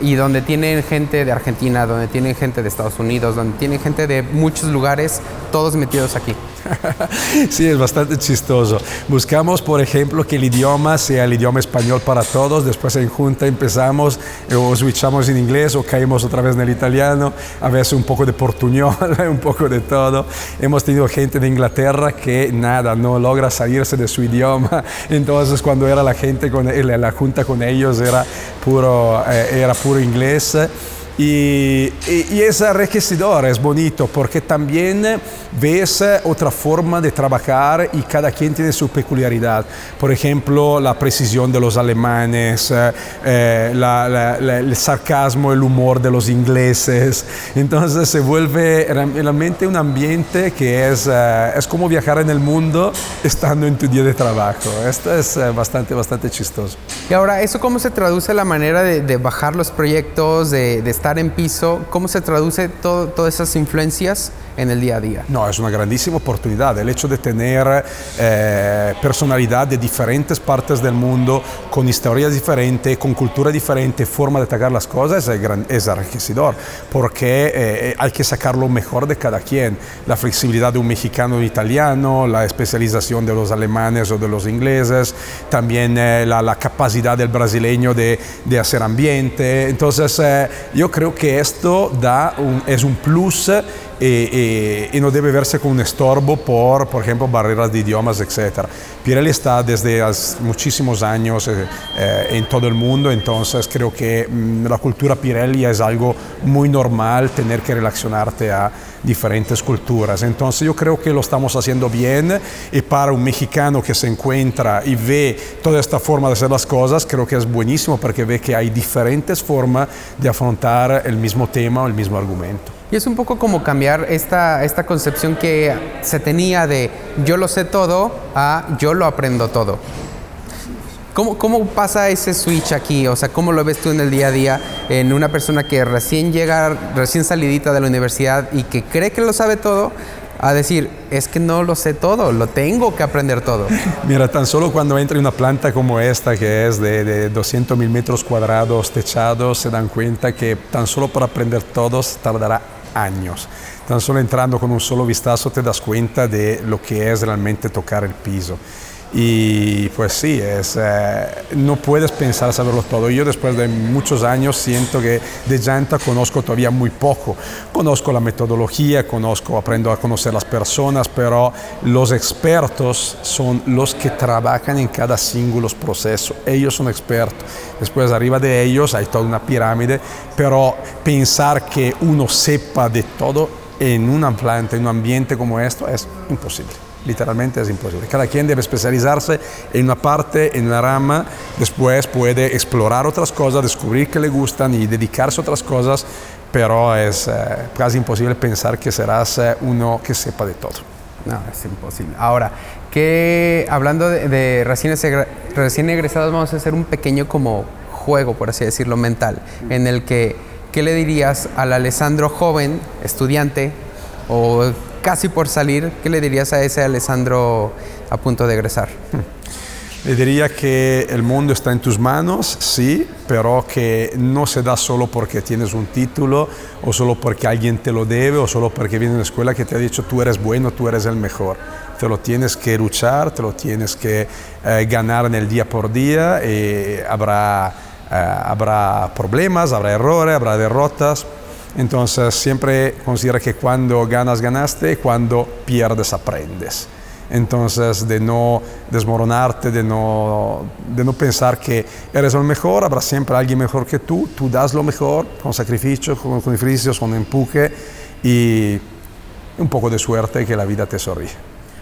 y donde tienen gente de Argentina, donde tienen gente de Estados Unidos, donde tienen gente de muchos lugares, todos metidos aquí? sí, es bastante chistoso. Buscamos, por ejemplo, que el idioma sea el idioma español para todos. Después en junta empezamos o switchamos en inglés o caímos otra vez en el italiano. A veces un poco de portuñol, un poco de todo. Hemos tenido gente de Inglaterra que nada, no logra salirse de su idioma. Entonces cuando era la gente con la junta con ellos era puro, eh, era puro inglés. Y, y, y, es enriquecedor, es bonito, porque también ves otra forma de trabajar y cada quien tiene su peculiaridad. Por ejemplo, la precisión de los alemanes, eh, la, la, la, el sarcasmo, el humor de los ingleses. Entonces se vuelve realmente un ambiente que es, uh, es como viajar en el mundo estando en tu día de trabajo. Esto es eh, bastante, bastante chistoso. Y ahora, ¿eso cómo se traduce la manera de, bajar los proyectos, de, estar en piso? ¿Cómo se traduce todas esas influencias en el día a día? No, es una grandísima oportunidad. El hecho de tener eh, personalidad de diferentes partes del mundo, con historias diferentes, con cultura diferente, forma de atacar las cosas, es, es enriquecedor, porque eh, hay que sacar lo mejor de cada quien. La flexibilidad de un mexicano un italiano, la especialización de los alemanes o de los ingleses, también eh, la, capacidad del brasileño de, hacer ambiente. Entonces, yo creo que esto da es un plus y, no debe verse como un estorbo por, por ejemplo, barreras de idiomas, etc. Pirelli está desde hace muchísimos años eh, eh, en todo el mundo, entonces creo que mm, la cultura Pirelli es algo muy normal tener que relacionarte a diferentes culturas. Entonces yo creo que lo estamos haciendo bien y para un mexicano que se encuentra y ve toda esta forma de hacer las cosas, creo que es buenísimo porque ve que hay diferentes formas de afrontar el mismo tema o el mismo argumento. Es un poco como cambiar esta, esta concepción que se tenía de yo lo sé todo a yo lo aprendo todo. ¿Cómo, ¿Cómo, pasa ese switch aquí? O sea, ¿cómo lo ves tú en el día a día en una persona que recién llega, recién salidita de la universidad y que cree que lo sabe todo, a decir, es que no lo sé todo, lo tengo que aprender todo? Mira, tan solo cuando entra en una planta como esta, que es de, de 200 mil metros cuadrados techados, se dan cuenta que tan solo para aprender todos tardará años. Tan solo entrando con un solo vistazo te das cuenta de lo que es realmente tocar el piso. Y pues sí, es, eh, no puedes pensar saberlo todo. Yo después de muchos años siento que de llanta conozco todavía muy poco. Conozco la metodología, conozco, aprendo a conocer las personas, pero los expertos son los que trabajan en cada singular proceso. Ellos son expertos. Después arriba de ellos hay toda una pirámide, pero pensar que uno sepa de todo en una planta, en un ambiente como esto, es imposible literalmente es imposible. Cada quien debe especializarse en una parte, en una rama, después puede explorar otras cosas, descubrir que le gustan y dedicarse a otras cosas, pero es eh, casi imposible pensar que serás eh, uno que sepa de todo. No, es imposible. Ahora, que hablando de, recién, recién egresados, vamos a hacer un pequeño como juego, por así decirlo, mental, en el que, ¿qué le dirías al Alessandro joven, estudiante, o casi por salir, ¿qué le dirías a ese Alessandro a punto de egresar? Le diría que el mundo está en tus manos, sí, pero que no se da solo porque tienes un título o solo porque alguien te lo debe o solo porque viene una escuela que te ha dicho tú eres bueno, tú eres el mejor. Te lo tienes que luchar, te lo tienes que eh, ganar en el día por día y habrá, eh, habrá problemas, habrá errores, habrá derrotas entonces siempre considera que cuando ganas, ganaste, cuando pierdes, aprendes. Entonces, de no desmoronarte, de no, de no pensar que eres el mejor, habrá siempre alguien mejor que tú, tú das lo mejor con sacrificio, con sacrificios, con empuje y un poco de suerte que la vida te sonríe.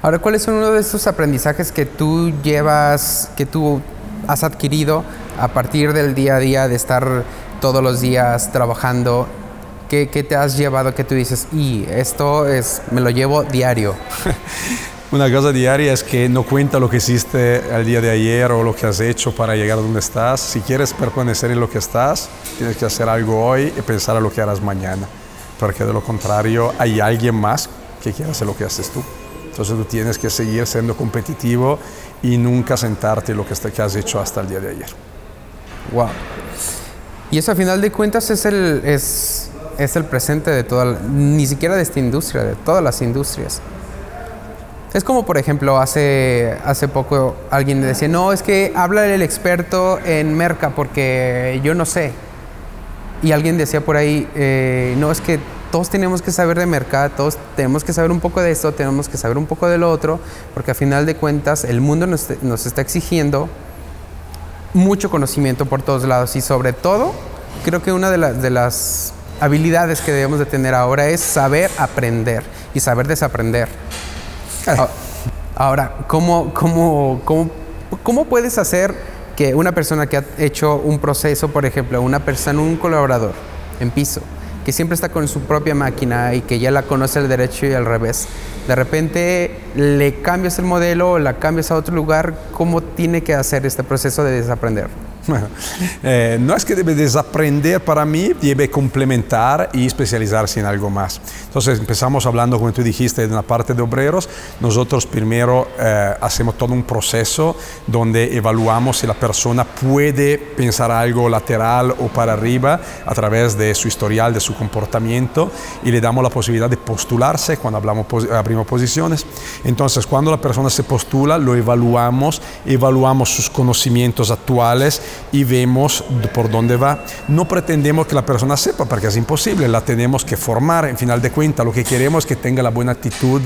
Ahora, ¿cuáles son uno de esos aprendizajes que tú llevas, que tú has adquirido a partir del día a día de estar todos los días trabajando ¿Qué, te has llevado que tú dices, y esto es, me lo llevo diario? Una cosa diaria es que no cuenta lo que hiciste el día de ayer o lo que has hecho para llegar a donde estás. Si quieres permanecer en lo que estás, tienes que hacer algo hoy y pensar a lo que harás mañana. Porque de lo contrario, hay alguien más que quiere hacer lo que haces tú. Entonces tú tienes que seguir siendo competitivo y nunca sentarte en lo que, que has hecho hasta el día de ayer. Wow. Y eso a final de cuentas es el, es es el presente de toda, ni siquiera de esta industria, de todas las industrias. Es como, por ejemplo, hace, hace poco alguien decía, no, es que habla el experto en merca porque yo no sé. Y alguien decía por ahí, eh, no, es que todos tenemos que saber de mercado, todos tenemos que saber un poco de esto, tenemos que saber un poco de lo otro, porque a final de cuentas el mundo nos, nos está exigiendo mucho conocimiento por todos lados y sobre todo creo que una de las habilidades que debemos de tener ahora es saber aprender y saber desaprender. Ah, ahora, ¿cómo, cómo, cómo, cómo puedes hacer que una persona que ha hecho un proceso, por ejemplo, una persona, un colaborador en piso, que siempre está con su propia máquina y que ya la conoce al derecho y al revés, de repente le cambias el modelo, la cambias a otro lugar, ¿cómo tiene que hacer este proceso de desaprender? Eh, no es que debe desaprender para mí, debe complementar y especializarse en algo más. Entonces empezamos hablando, como tú dijiste, de una parte de obreros. Nosotros primero eh, hacemos todo un proceso donde evaluamos si la persona puede pensar algo lateral o para arriba a través de su historial, de su comportamiento y le damos la posibilidad de postularse cuando hablamos, abrimos posiciones. Entonces cuando la persona se postula, lo evaluamos, evaluamos sus conocimientos actuales y vemos por dónde va. No pretendemos que la persona sepa porque es imposible, la tenemos que formar. En final de cuentas, lo que queremos es que tenga la buena actitud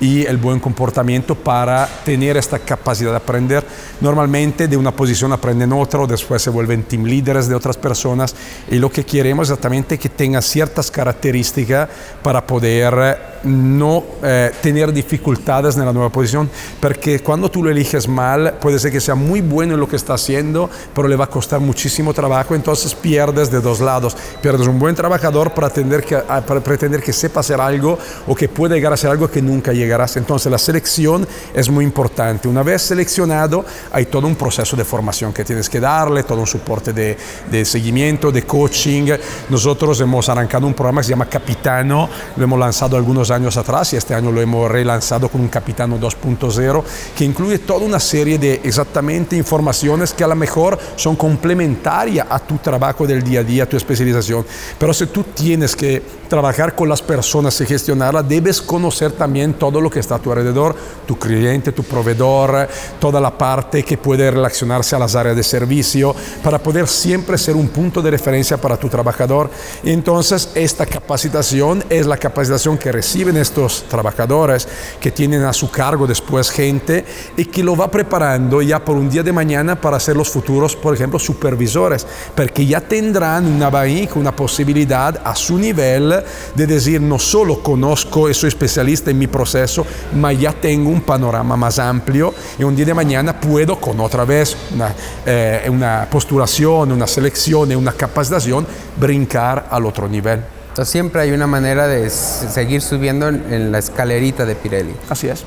y el buen comportamiento para tener esta capacidad de aprender. Normalmente de una posición aprenden otra, después se vuelven team leaders de otras personas y lo que queremos exactamente que tenga ciertas características para poder no eh, tener dificultades en la nueva posición, porque cuando tú lo eliges mal, puede ser que sea muy bueno en lo que está haciendo, pero le va a costar muchísimo trabajo, entonces pierdes de dos lados. Pierdes un buen trabajador para, que, para pretender que sepa hacer algo o que pueda llegar a hacer algo que nunca llegarás. Entonces la selección es muy importante. Una vez seleccionado, hay todo un proceso de formación que tienes que darle, todo un soporte de, de seguimiento, de coaching. Nosotros hemos arrancado un programa que se llama Capitano, lo hemos lanzado algunos años atrás y este año lo hemos relanzado con un Capitano 2.0 que incluye toda una serie de exactamente informaciones que a lo mejor son complementarias a tu trabajo del día a día, a tu especialización. Pero si tú tienes que trabajar con las personas y gestionarlas, debes conocer también todo lo que está a tu alrededor, tu cliente, tu proveedor, toda la parte que puede relacionarse a las áreas de servicio, para poder siempre ser un punto de referencia para tu trabajador. entonces, esta capacitación es la capacitación que reciben estos trabajadores, que tienen a su cargo después gente y que lo va preparando ya por un día de mañana para ser los futuros, por ejemplo, supervisores, porque ya tendrán una abanico, una posibilidad a su nivel de decir no solo conozco y soy especialista en mi proceso, ma ya tengo un panorama más amplio y un día de mañana puedo con otra vez una, eh, una postulación, una selección una capacitación brincar al otro nivel. Entonces siempre hay una manera de seguir subiendo en, la escalerita de Pirelli. Así es.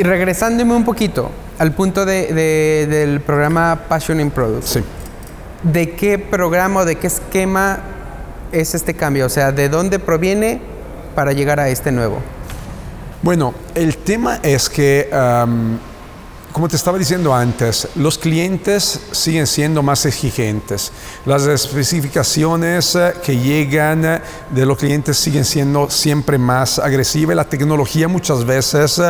Y regresándome un poquito al punto de, del programa Passion in Products. Sí. ¿De qué programa o de qué esquema es este cambio? O sea, ¿de dónde proviene para llegar a este nuevo? Bueno, el tema es que, como te estaba diciendo antes, los clientes siguen siendo más exigentes. Las especificaciones eh, que llegan de los clientes siguen siendo siempre más agresivas. La tecnología muchas veces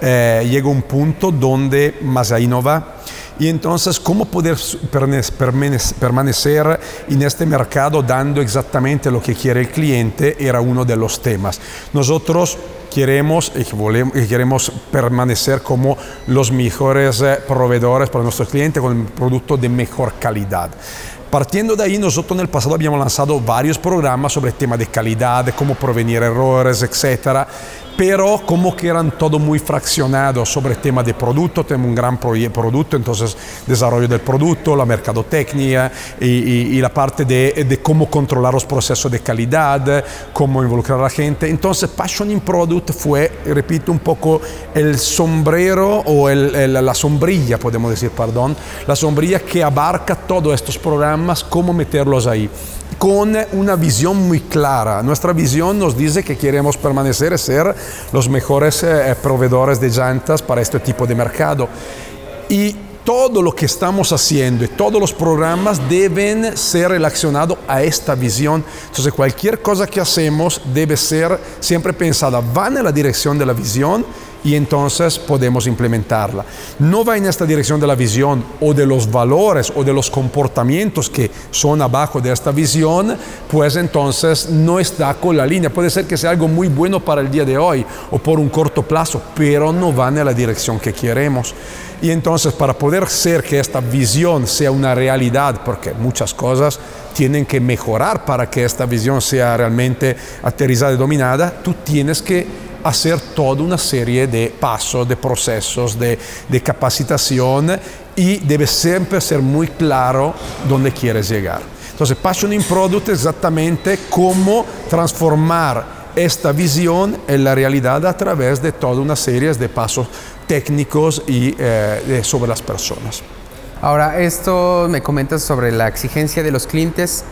eh, llega a un punto donde más ahí no va. Y entonces, ¿cómo poder permanecer en este mercado dando exactamente lo que quiere el cliente? Era uno de los temas. Nosotros queremos y queremos permanecer como los mejores eh, proveedores para nuestros clientes con un producto de mejor calidad. Partiendo de ahí, nosotros en el pasado habíamos lanzado varios programas sobre el tema de calidad, de cómo prevenir errores, etcétera pero como que eran todo muy fraccionados sobre el tema de producto, tenemos un gran producto, entonces desarrollo del producto, la mercadotecnia y, la parte de, cómo controlar los procesos de calidad, cómo involucrar a la gente. Entonces Passion in Product fue, repito, un poco el sombrero o la sombrilla, podemos decir, perdón, la sombrilla que abarca todos estos programas, cómo meterlos ahí con una visión muy clara. Nuestra visión nos dice que queremos permanecer ser los mejores eh, proveedores de llantas para este tipo de mercado. Y todo lo que estamos haciendo y todos los programas deben ser relacionados a esta visión. Entonces cualquier cosa que hacemos debe ser siempre pensada, va en la dirección de la visión y entonces podemos implementarla. No va en esta dirección de la visión o de los valores o de los comportamientos que son abajo de esta visión, pues entonces no está con la línea. Puede ser que sea algo muy bueno para el día de hoy o por un corto plazo, pero no va en la dirección que queremos. Y entonces para poder ser que esta visión sea una realidad, porque muchas cosas tienen que mejorar para que esta visión sea realmente aterrizada y dominada, tú tienes que hacer toda una serie de pasos, de procesos, de, de capacitación y debe siempre ser muy claro dónde quieres llegar. Entonces, Passion Product es exactamente cómo transformar esta visión en la realidad a través de toda una serie de pasos técnicos y eh, sobre las personas. Ahora, esto me comentas sobre la exigencia de los clientes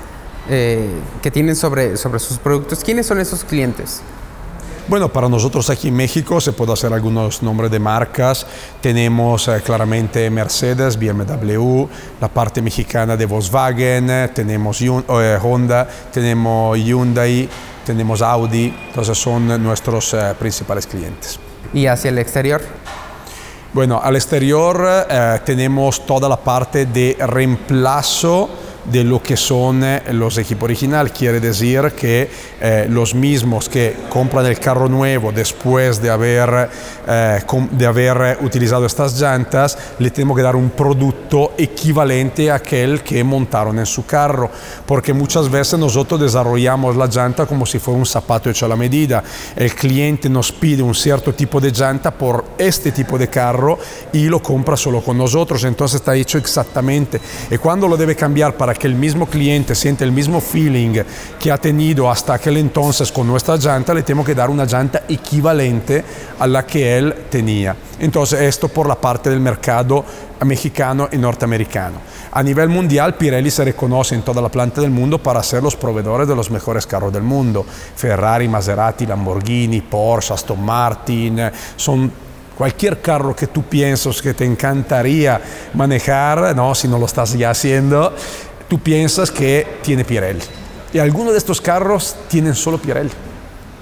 eh, que tienen sobre, sobre sus productos. ¿Quiénes son esos clientes? Bueno, para nosotros aquí en México se puede hacer algunos nombres de marcas. Tenemos eh, claramente Mercedes, BMW, la parte mexicana de Volkswagen, tenemos Honda, tenemos Hyundai, tenemos Audi, entonces son nuestros eh, principales clientes. ¿Y hacia el exterior? Bueno, al exterior eh, tenemos toda la parte de reemplazo de lo que son eh, los equipos originales. Quiere decir que eh, los mismos que compran el carro nuevo después de haber, eh, de haber utilizado estas llantas, le tenemos que dar un producto equivalente a aquel que montaron en su carro, porque muchas veces nosotros desarrollamos la llanta como si fuera un zapato hecho a la medida. El cliente nos pide un cierto tipo de llanta por este tipo de carro y lo compra solo con nosotros, entonces está hecho exactamente. Y cuando lo debe cambiar para que el mismo cliente siente el mismo feeling que ha tenido hasta aquel entonces con nuestra llanta, le tenemos que dar una llanta equivalente a la que él tenía. Entonces esto por la parte del mercado mexicano y norteamericano. A nivel mundial, Pirelli se reconoce en toda la planta del mundo para ser los proveedores de los mejores carros del mundo. Ferrari, Maserati, Lamborghini, Porsche, Aston Martin, son cualquier carro que tú piensas que te encantaría manejar, no, si no lo estás ya haciendo, tú piensas que tiene Pirelli. Y algunos de estos carros tienen solo Pirelli.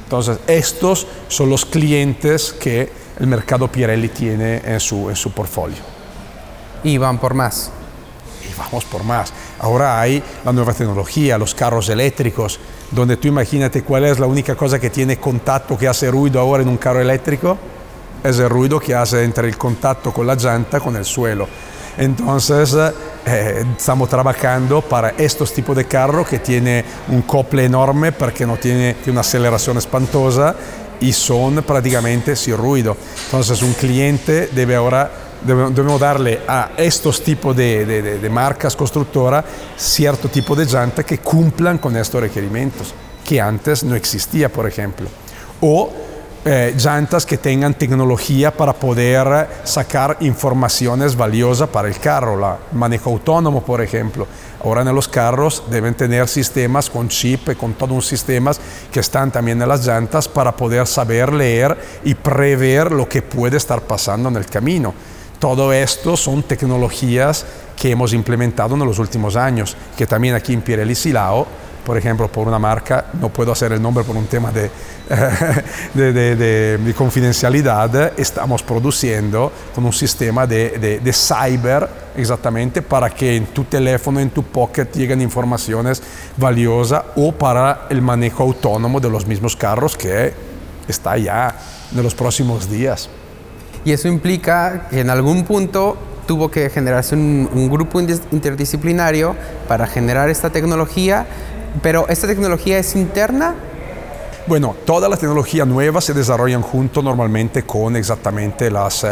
Entonces, estos son los clientes que el mercado Pirelli tiene en su, en su portfolio. Y van por más. Y vamos por más. Ahora hay la nueva tecnología, los carros eléctricos, donde tú imagínate cuál es la única cosa que tiene contacto, que hace ruido ahora en un carro eléctrico. Es el ruido que hace entre el contacto con la llanta, con el suelo. Entonces, eh, estamos trabajando para estos tipos de carro que tiene un cople enorme porque no tiene, una aceleración espantosa y son prácticamente sin ruido. Entonces, un cliente debe ahora debemos darle a estos tipos de, de, marcas constructoras cierto tipo de llanta que cumplan con estos requerimientos, que antes no existía, por ejemplo. O eh, llantas que tengan tecnología para poder sacar informaciones valiosas para el carro, la manejo autónomo, por ejemplo. Ahora en los carros deben tener sistemas con chip y con todo un sistema que están también en las llantas para poder saber leer y prever lo que puede estar pasando en el camino. Todo esto son tecnologías que hemos implementado en los últimos años, que también aquí en Pirelli Silao por ejemplo, por una marca, no puedo hacer el nombre por un tema de, de, confidencialidad, estamos produciendo con un sistema de, cyber exactamente para que en tu teléfono, en tu pocket lleguen informaciones valiosas o para el manejo autónomo de los mismos carros que está ya en los próximos días. Y eso implica que en algún punto tuvo que generarse un, un, grupo interdisciplinario para generar esta tecnología pero esta tecnología es interna. Bueno, toda la tecnología nueva se desarrollan junto normalmente con exactamente las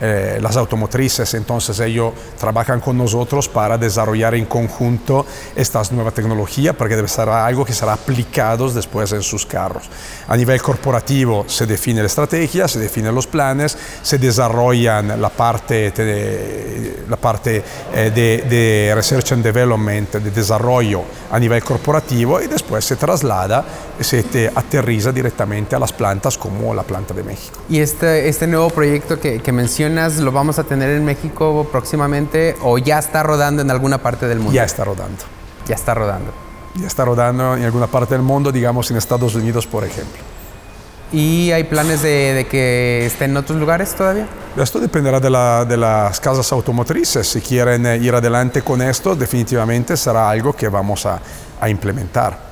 eh, las automotrices, entonces ellos trabajan con nosotros para desarrollar en conjunto estas nuevas tecnologías, porque debe ser algo que será aplicado después en sus carros. A nivel corporativo se define la estrategia, se definen los planes, se desarrollan la parte, de, la parte eh, de, de research and development, de desarrollo a nivel corporativo y después se traslada, se aterriza directamente a las plantas como la planta de México. Y este, este nuevo proyecto que, que mencionas, lo vamos a tener en México próximamente o ya está rodando en alguna parte del mundo? Ya está rodando. Ya está rodando. Ya está rodando en alguna parte del mundo, digamos en Estados Unidos, por ejemplo. ¿Y hay planes de, que esté en otros lugares todavía? Esto dependerá de, la, de, las casas automotrices. Si quieren ir adelante con esto, definitivamente será algo que vamos a, a implementar.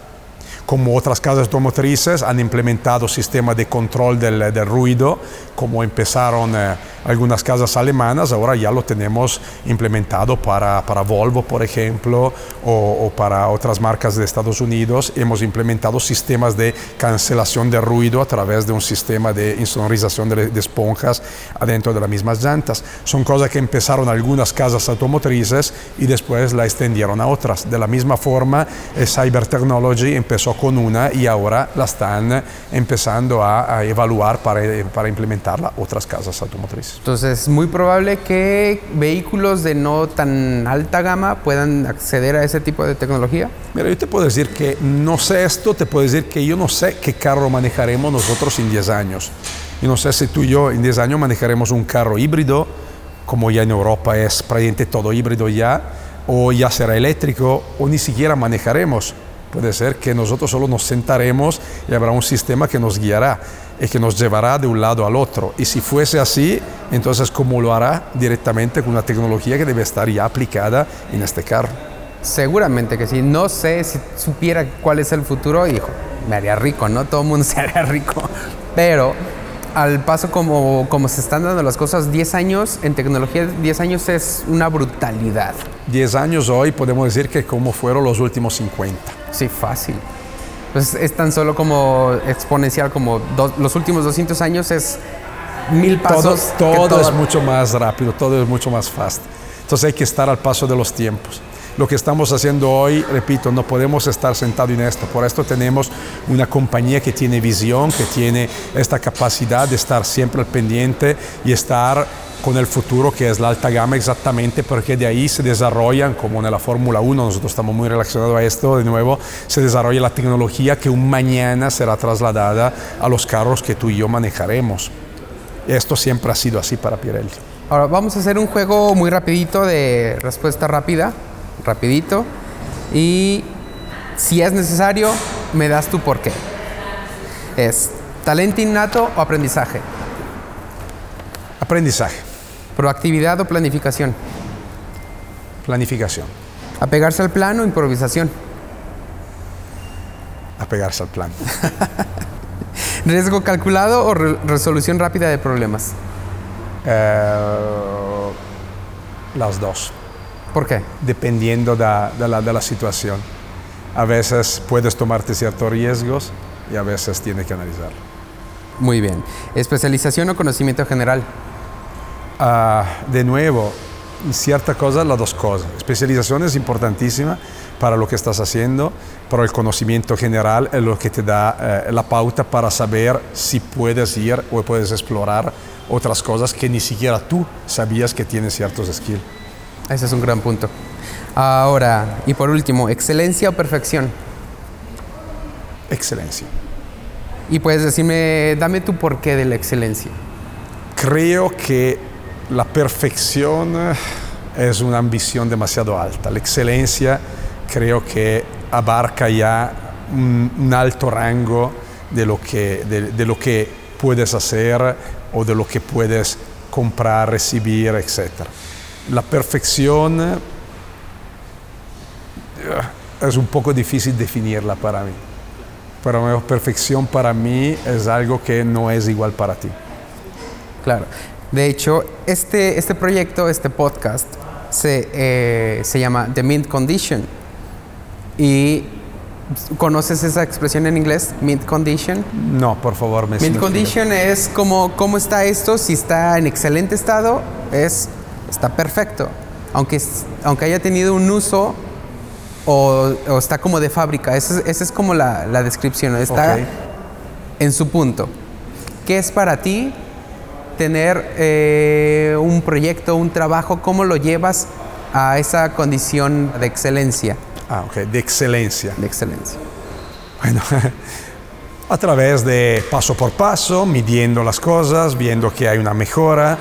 como otras casas automotrices, han implementado sistemas de control del, del ruido, como empezaron eh, algunas casas alemanas, ahora ya lo tenemos implementado para, para Volvo, por ejemplo, o, o, para otras marcas de Estados Unidos. Hemos implementado sistemas de cancelación de ruido a través de un sistema de insonorización de, de esponjas adentro de las mismas llantas. Son cosas que empezaron algunas casas automotrices y después la extendieron a otras. De la misma forma, el Cyber Technology empezó con una y ahora la están empezando a, a evaluar para, para otras casas automotrices. Entonces, es muy probable que vehículos de no tan alta gama puedan acceder a ese tipo de tecnología. Mira, yo te puedo decir que no sé esto, te puedo decir que yo no sé qué carro manejaremos nosotros en 10 años. Yo no sé si tú y yo en 10 años manejaremos un carro híbrido, como ya en Europa es prácticamente todo híbrido ya, o ya será eléctrico, o ni siquiera manejaremos. Puede ser que nosotros solo nos sentaremos y habrá un sistema que nos guiará y que nos llevará de un lado al otro. Y si fuese así, entonces ¿cómo lo hará? Directamente con una tecnología que debe estar ya aplicada en este carro. Seguramente que sí. No sé si supiera cuál es el futuro, hijo, me haría rico, ¿no? Todo el mundo se haría rico. Pero al paso como, como se están dando las cosas, 10 años en tecnología, 10 años es una brutalidad. 10 años hoy podemos decir que como fueron los últimos 50. Sí, fácil. Pues es tan solo como exponencial, como los últimos 200 años es mil pasos. Todo, todo, todo, es mucho más rápido, todo es mucho más fast. Entonces hay que estar al paso de los tiempos. Lo que estamos haciendo hoy, repito, no podemos estar sentados en esto. Por esto tenemos una compañía que tiene visión, que tiene esta capacidad de estar siempre al pendiente y estar con el futuro que es la alta gama exactamente porque de ahí se desarrollan, como en la Fórmula 1, nosotros estamos muy relacionados a esto, de nuevo, se desarrolla la tecnología que un mañana será trasladada a los carros que tú y yo manejaremos. Esto siempre ha sido así para Pirelli. Ahora vamos a hacer un juego muy rapidito de respuesta rápida, rapidito, y si es necesario, me das tu por qué. Es talento innato o aprendizaje. Aprendizaje. Proactividad o planificación. Planificación. Apegarse al plan o improvisación. Apegarse al plan. Riesgo calculado o re resolución rápida de problemas. Eh, las dos. ¿Por qué? Dependiendo de, de, la, de la situación. A veces puedes tomarte ciertos riesgos y a veces tienes que analizarlo. Muy bien. Especialización o conocimiento general. Uh, de nuevo, cierta cosa, las dos cosas. Especialización es importantísima para lo que estás haciendo, pero el conocimiento general es lo que te da eh, la pauta para saber si puedes ir o puedes explorar otras cosas que ni siquiera tú sabías que tienes ciertos skills. Ese es un gran punto. Ahora, y por último, excelencia o perfección. Excelencia. Y puedes decirme, dame tu porqué de la excelencia. Creo que la perfección es una ambición demasiado alta. La excelencia creo que abarca ya un, alto rango de lo, que, de, puedes hacer o de lo que puedes comprar, recibir, etc. La perfección es un poco difícil definirla para mí. Pero perfección para mí es algo que no es igual para ti. Claro. De hecho, este, este proyecto, este podcast, se, eh, se llama The Mint Condition. Y ¿Conoces esa expresión en inglés, mint condition? No, por favor, me Mint condition es como cómo está esto, si está en excelente estado, es está perfecto. Aunque, aunque haya tenido un uso o, o está como de fábrica, esa es, esa es como la, la, descripción, está okay. en su punto. ¿Qué es para ti tener eh, un proyecto, un trabajo? ¿Cómo lo llevas a esa condición de excelencia? Ah, ok, de excelencia. De excelencia. Bueno, a través de paso por paso, midiendo las cosas, viendo que hay una mejora,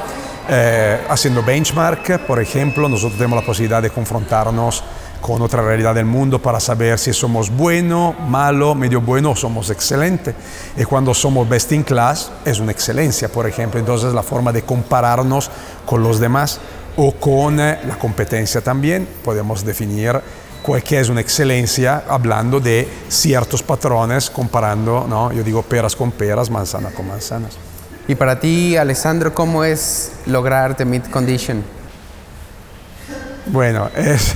eh, haciendo benchmark, por ejemplo, nosotros tenemos la posibilidad de confrontarnos con otra realidad del mundo para saber si somos bueno, malo, medio bueno o somos excelente. Y cuando somos best in class es una excelencia, por ejemplo. Entonces la forma de compararnos con los demás o con la competencia también podemos definir que es una excelencia hablando de ciertos patrones, comparando, ¿no? yo digo peras con peras, manzana con manzanas. Y para ti, Alessandro, ¿cómo es lograr The Mid Condition? Bueno, es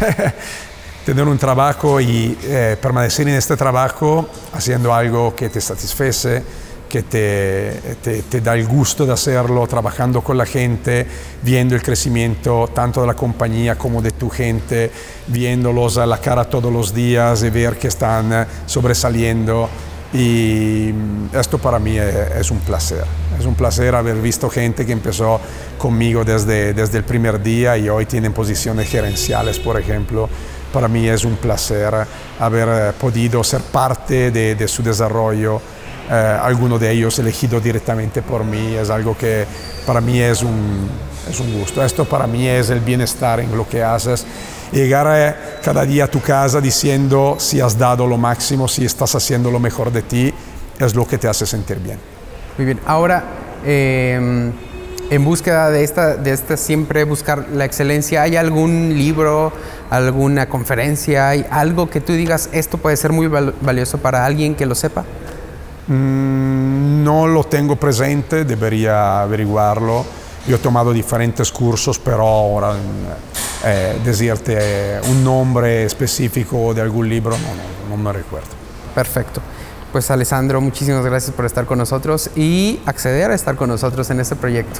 tener un trabajo y eh, permanecer en este trabajo haciendo algo que te satisface, que te, te, da el gusto de hacerlo, trabajando con la gente, viendo el crecimiento tanto de la compañía como de tu gente, viéndolos a la cara todos los días y ver que están eh, sobresaliendo. Y mm, esto para mí es, un placer. Es un placer haber visto gente que empezó conmigo desde, desde el primer día y hoy tienen posiciones gerenciales, por ejemplo. Para mí es un placer haber eh, podido ser parte de, de su desarrollo eh, alguno de ellos elegido directamente por mí, es algo que para mí es un, es un gusto. Esto para mí es el bienestar en lo que haces. Llegar eh, cada día a tu casa diciendo si has dado lo máximo, si estás haciendo lo mejor de ti, es lo que te hace sentir bien. Muy bien, ahora em, en búsqueda de esta, de esta siempre buscar la excelencia, ¿hay algún libro, alguna conferencia, hay algo que tú digas esto puede ser muy valioso para alguien que lo sepa? Mm, no lo tengo presente, debería averiguarlo. Yo he tomado diferentes cursos, pero ahora eh, decirte un nombre específico de algún libro no, no, me recuerdo. Perfecto. Pues Alessandro, muchísimas gracias por estar con nosotros y acceder a estar con nosotros en este proyecto.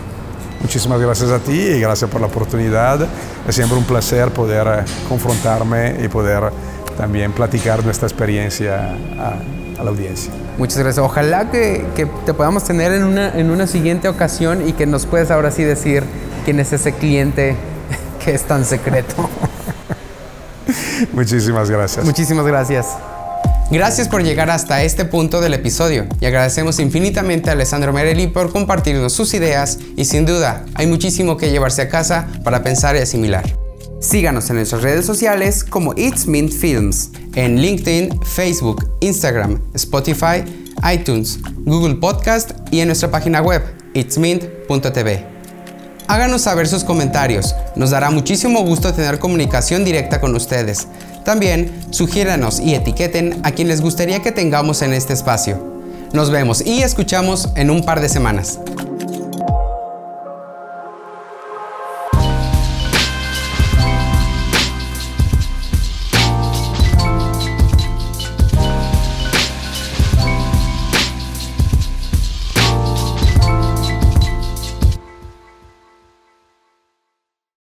Muchísimas gracias a ti y gracias por la oportunidad. Es siempre un placer poder eh, confrontarme y poder también platicar nuestra experiencia a, la audiencia. Muchas gracias. Ojalá que, te podamos tener en una, en una siguiente ocasión y que nos puedas ahora sí decir quién es ese cliente que es tan secreto. Muchísimas gracias. Muchísimas gracias. Gracias por llegar hasta este punto del episodio y agradecemos infinitamente a Alessandro Merelli por compartirnos sus ideas y sin duda hay muchísimo que llevarse a casa para pensar y asimilar. Síganos en nuestras redes sociales como It's Mint Films, en LinkedIn, Facebook, Instagram, Spotify, iTunes, Google Podcast y en nuestra página web itsmint.tv. Háganos saber sus comentarios, nos dará muchísimo gusto tener comunicación directa con ustedes. También sugiéranos y etiqueten a quien les gustaría que tengamos en este espacio. Nos vemos y escuchamos en un par de semanas.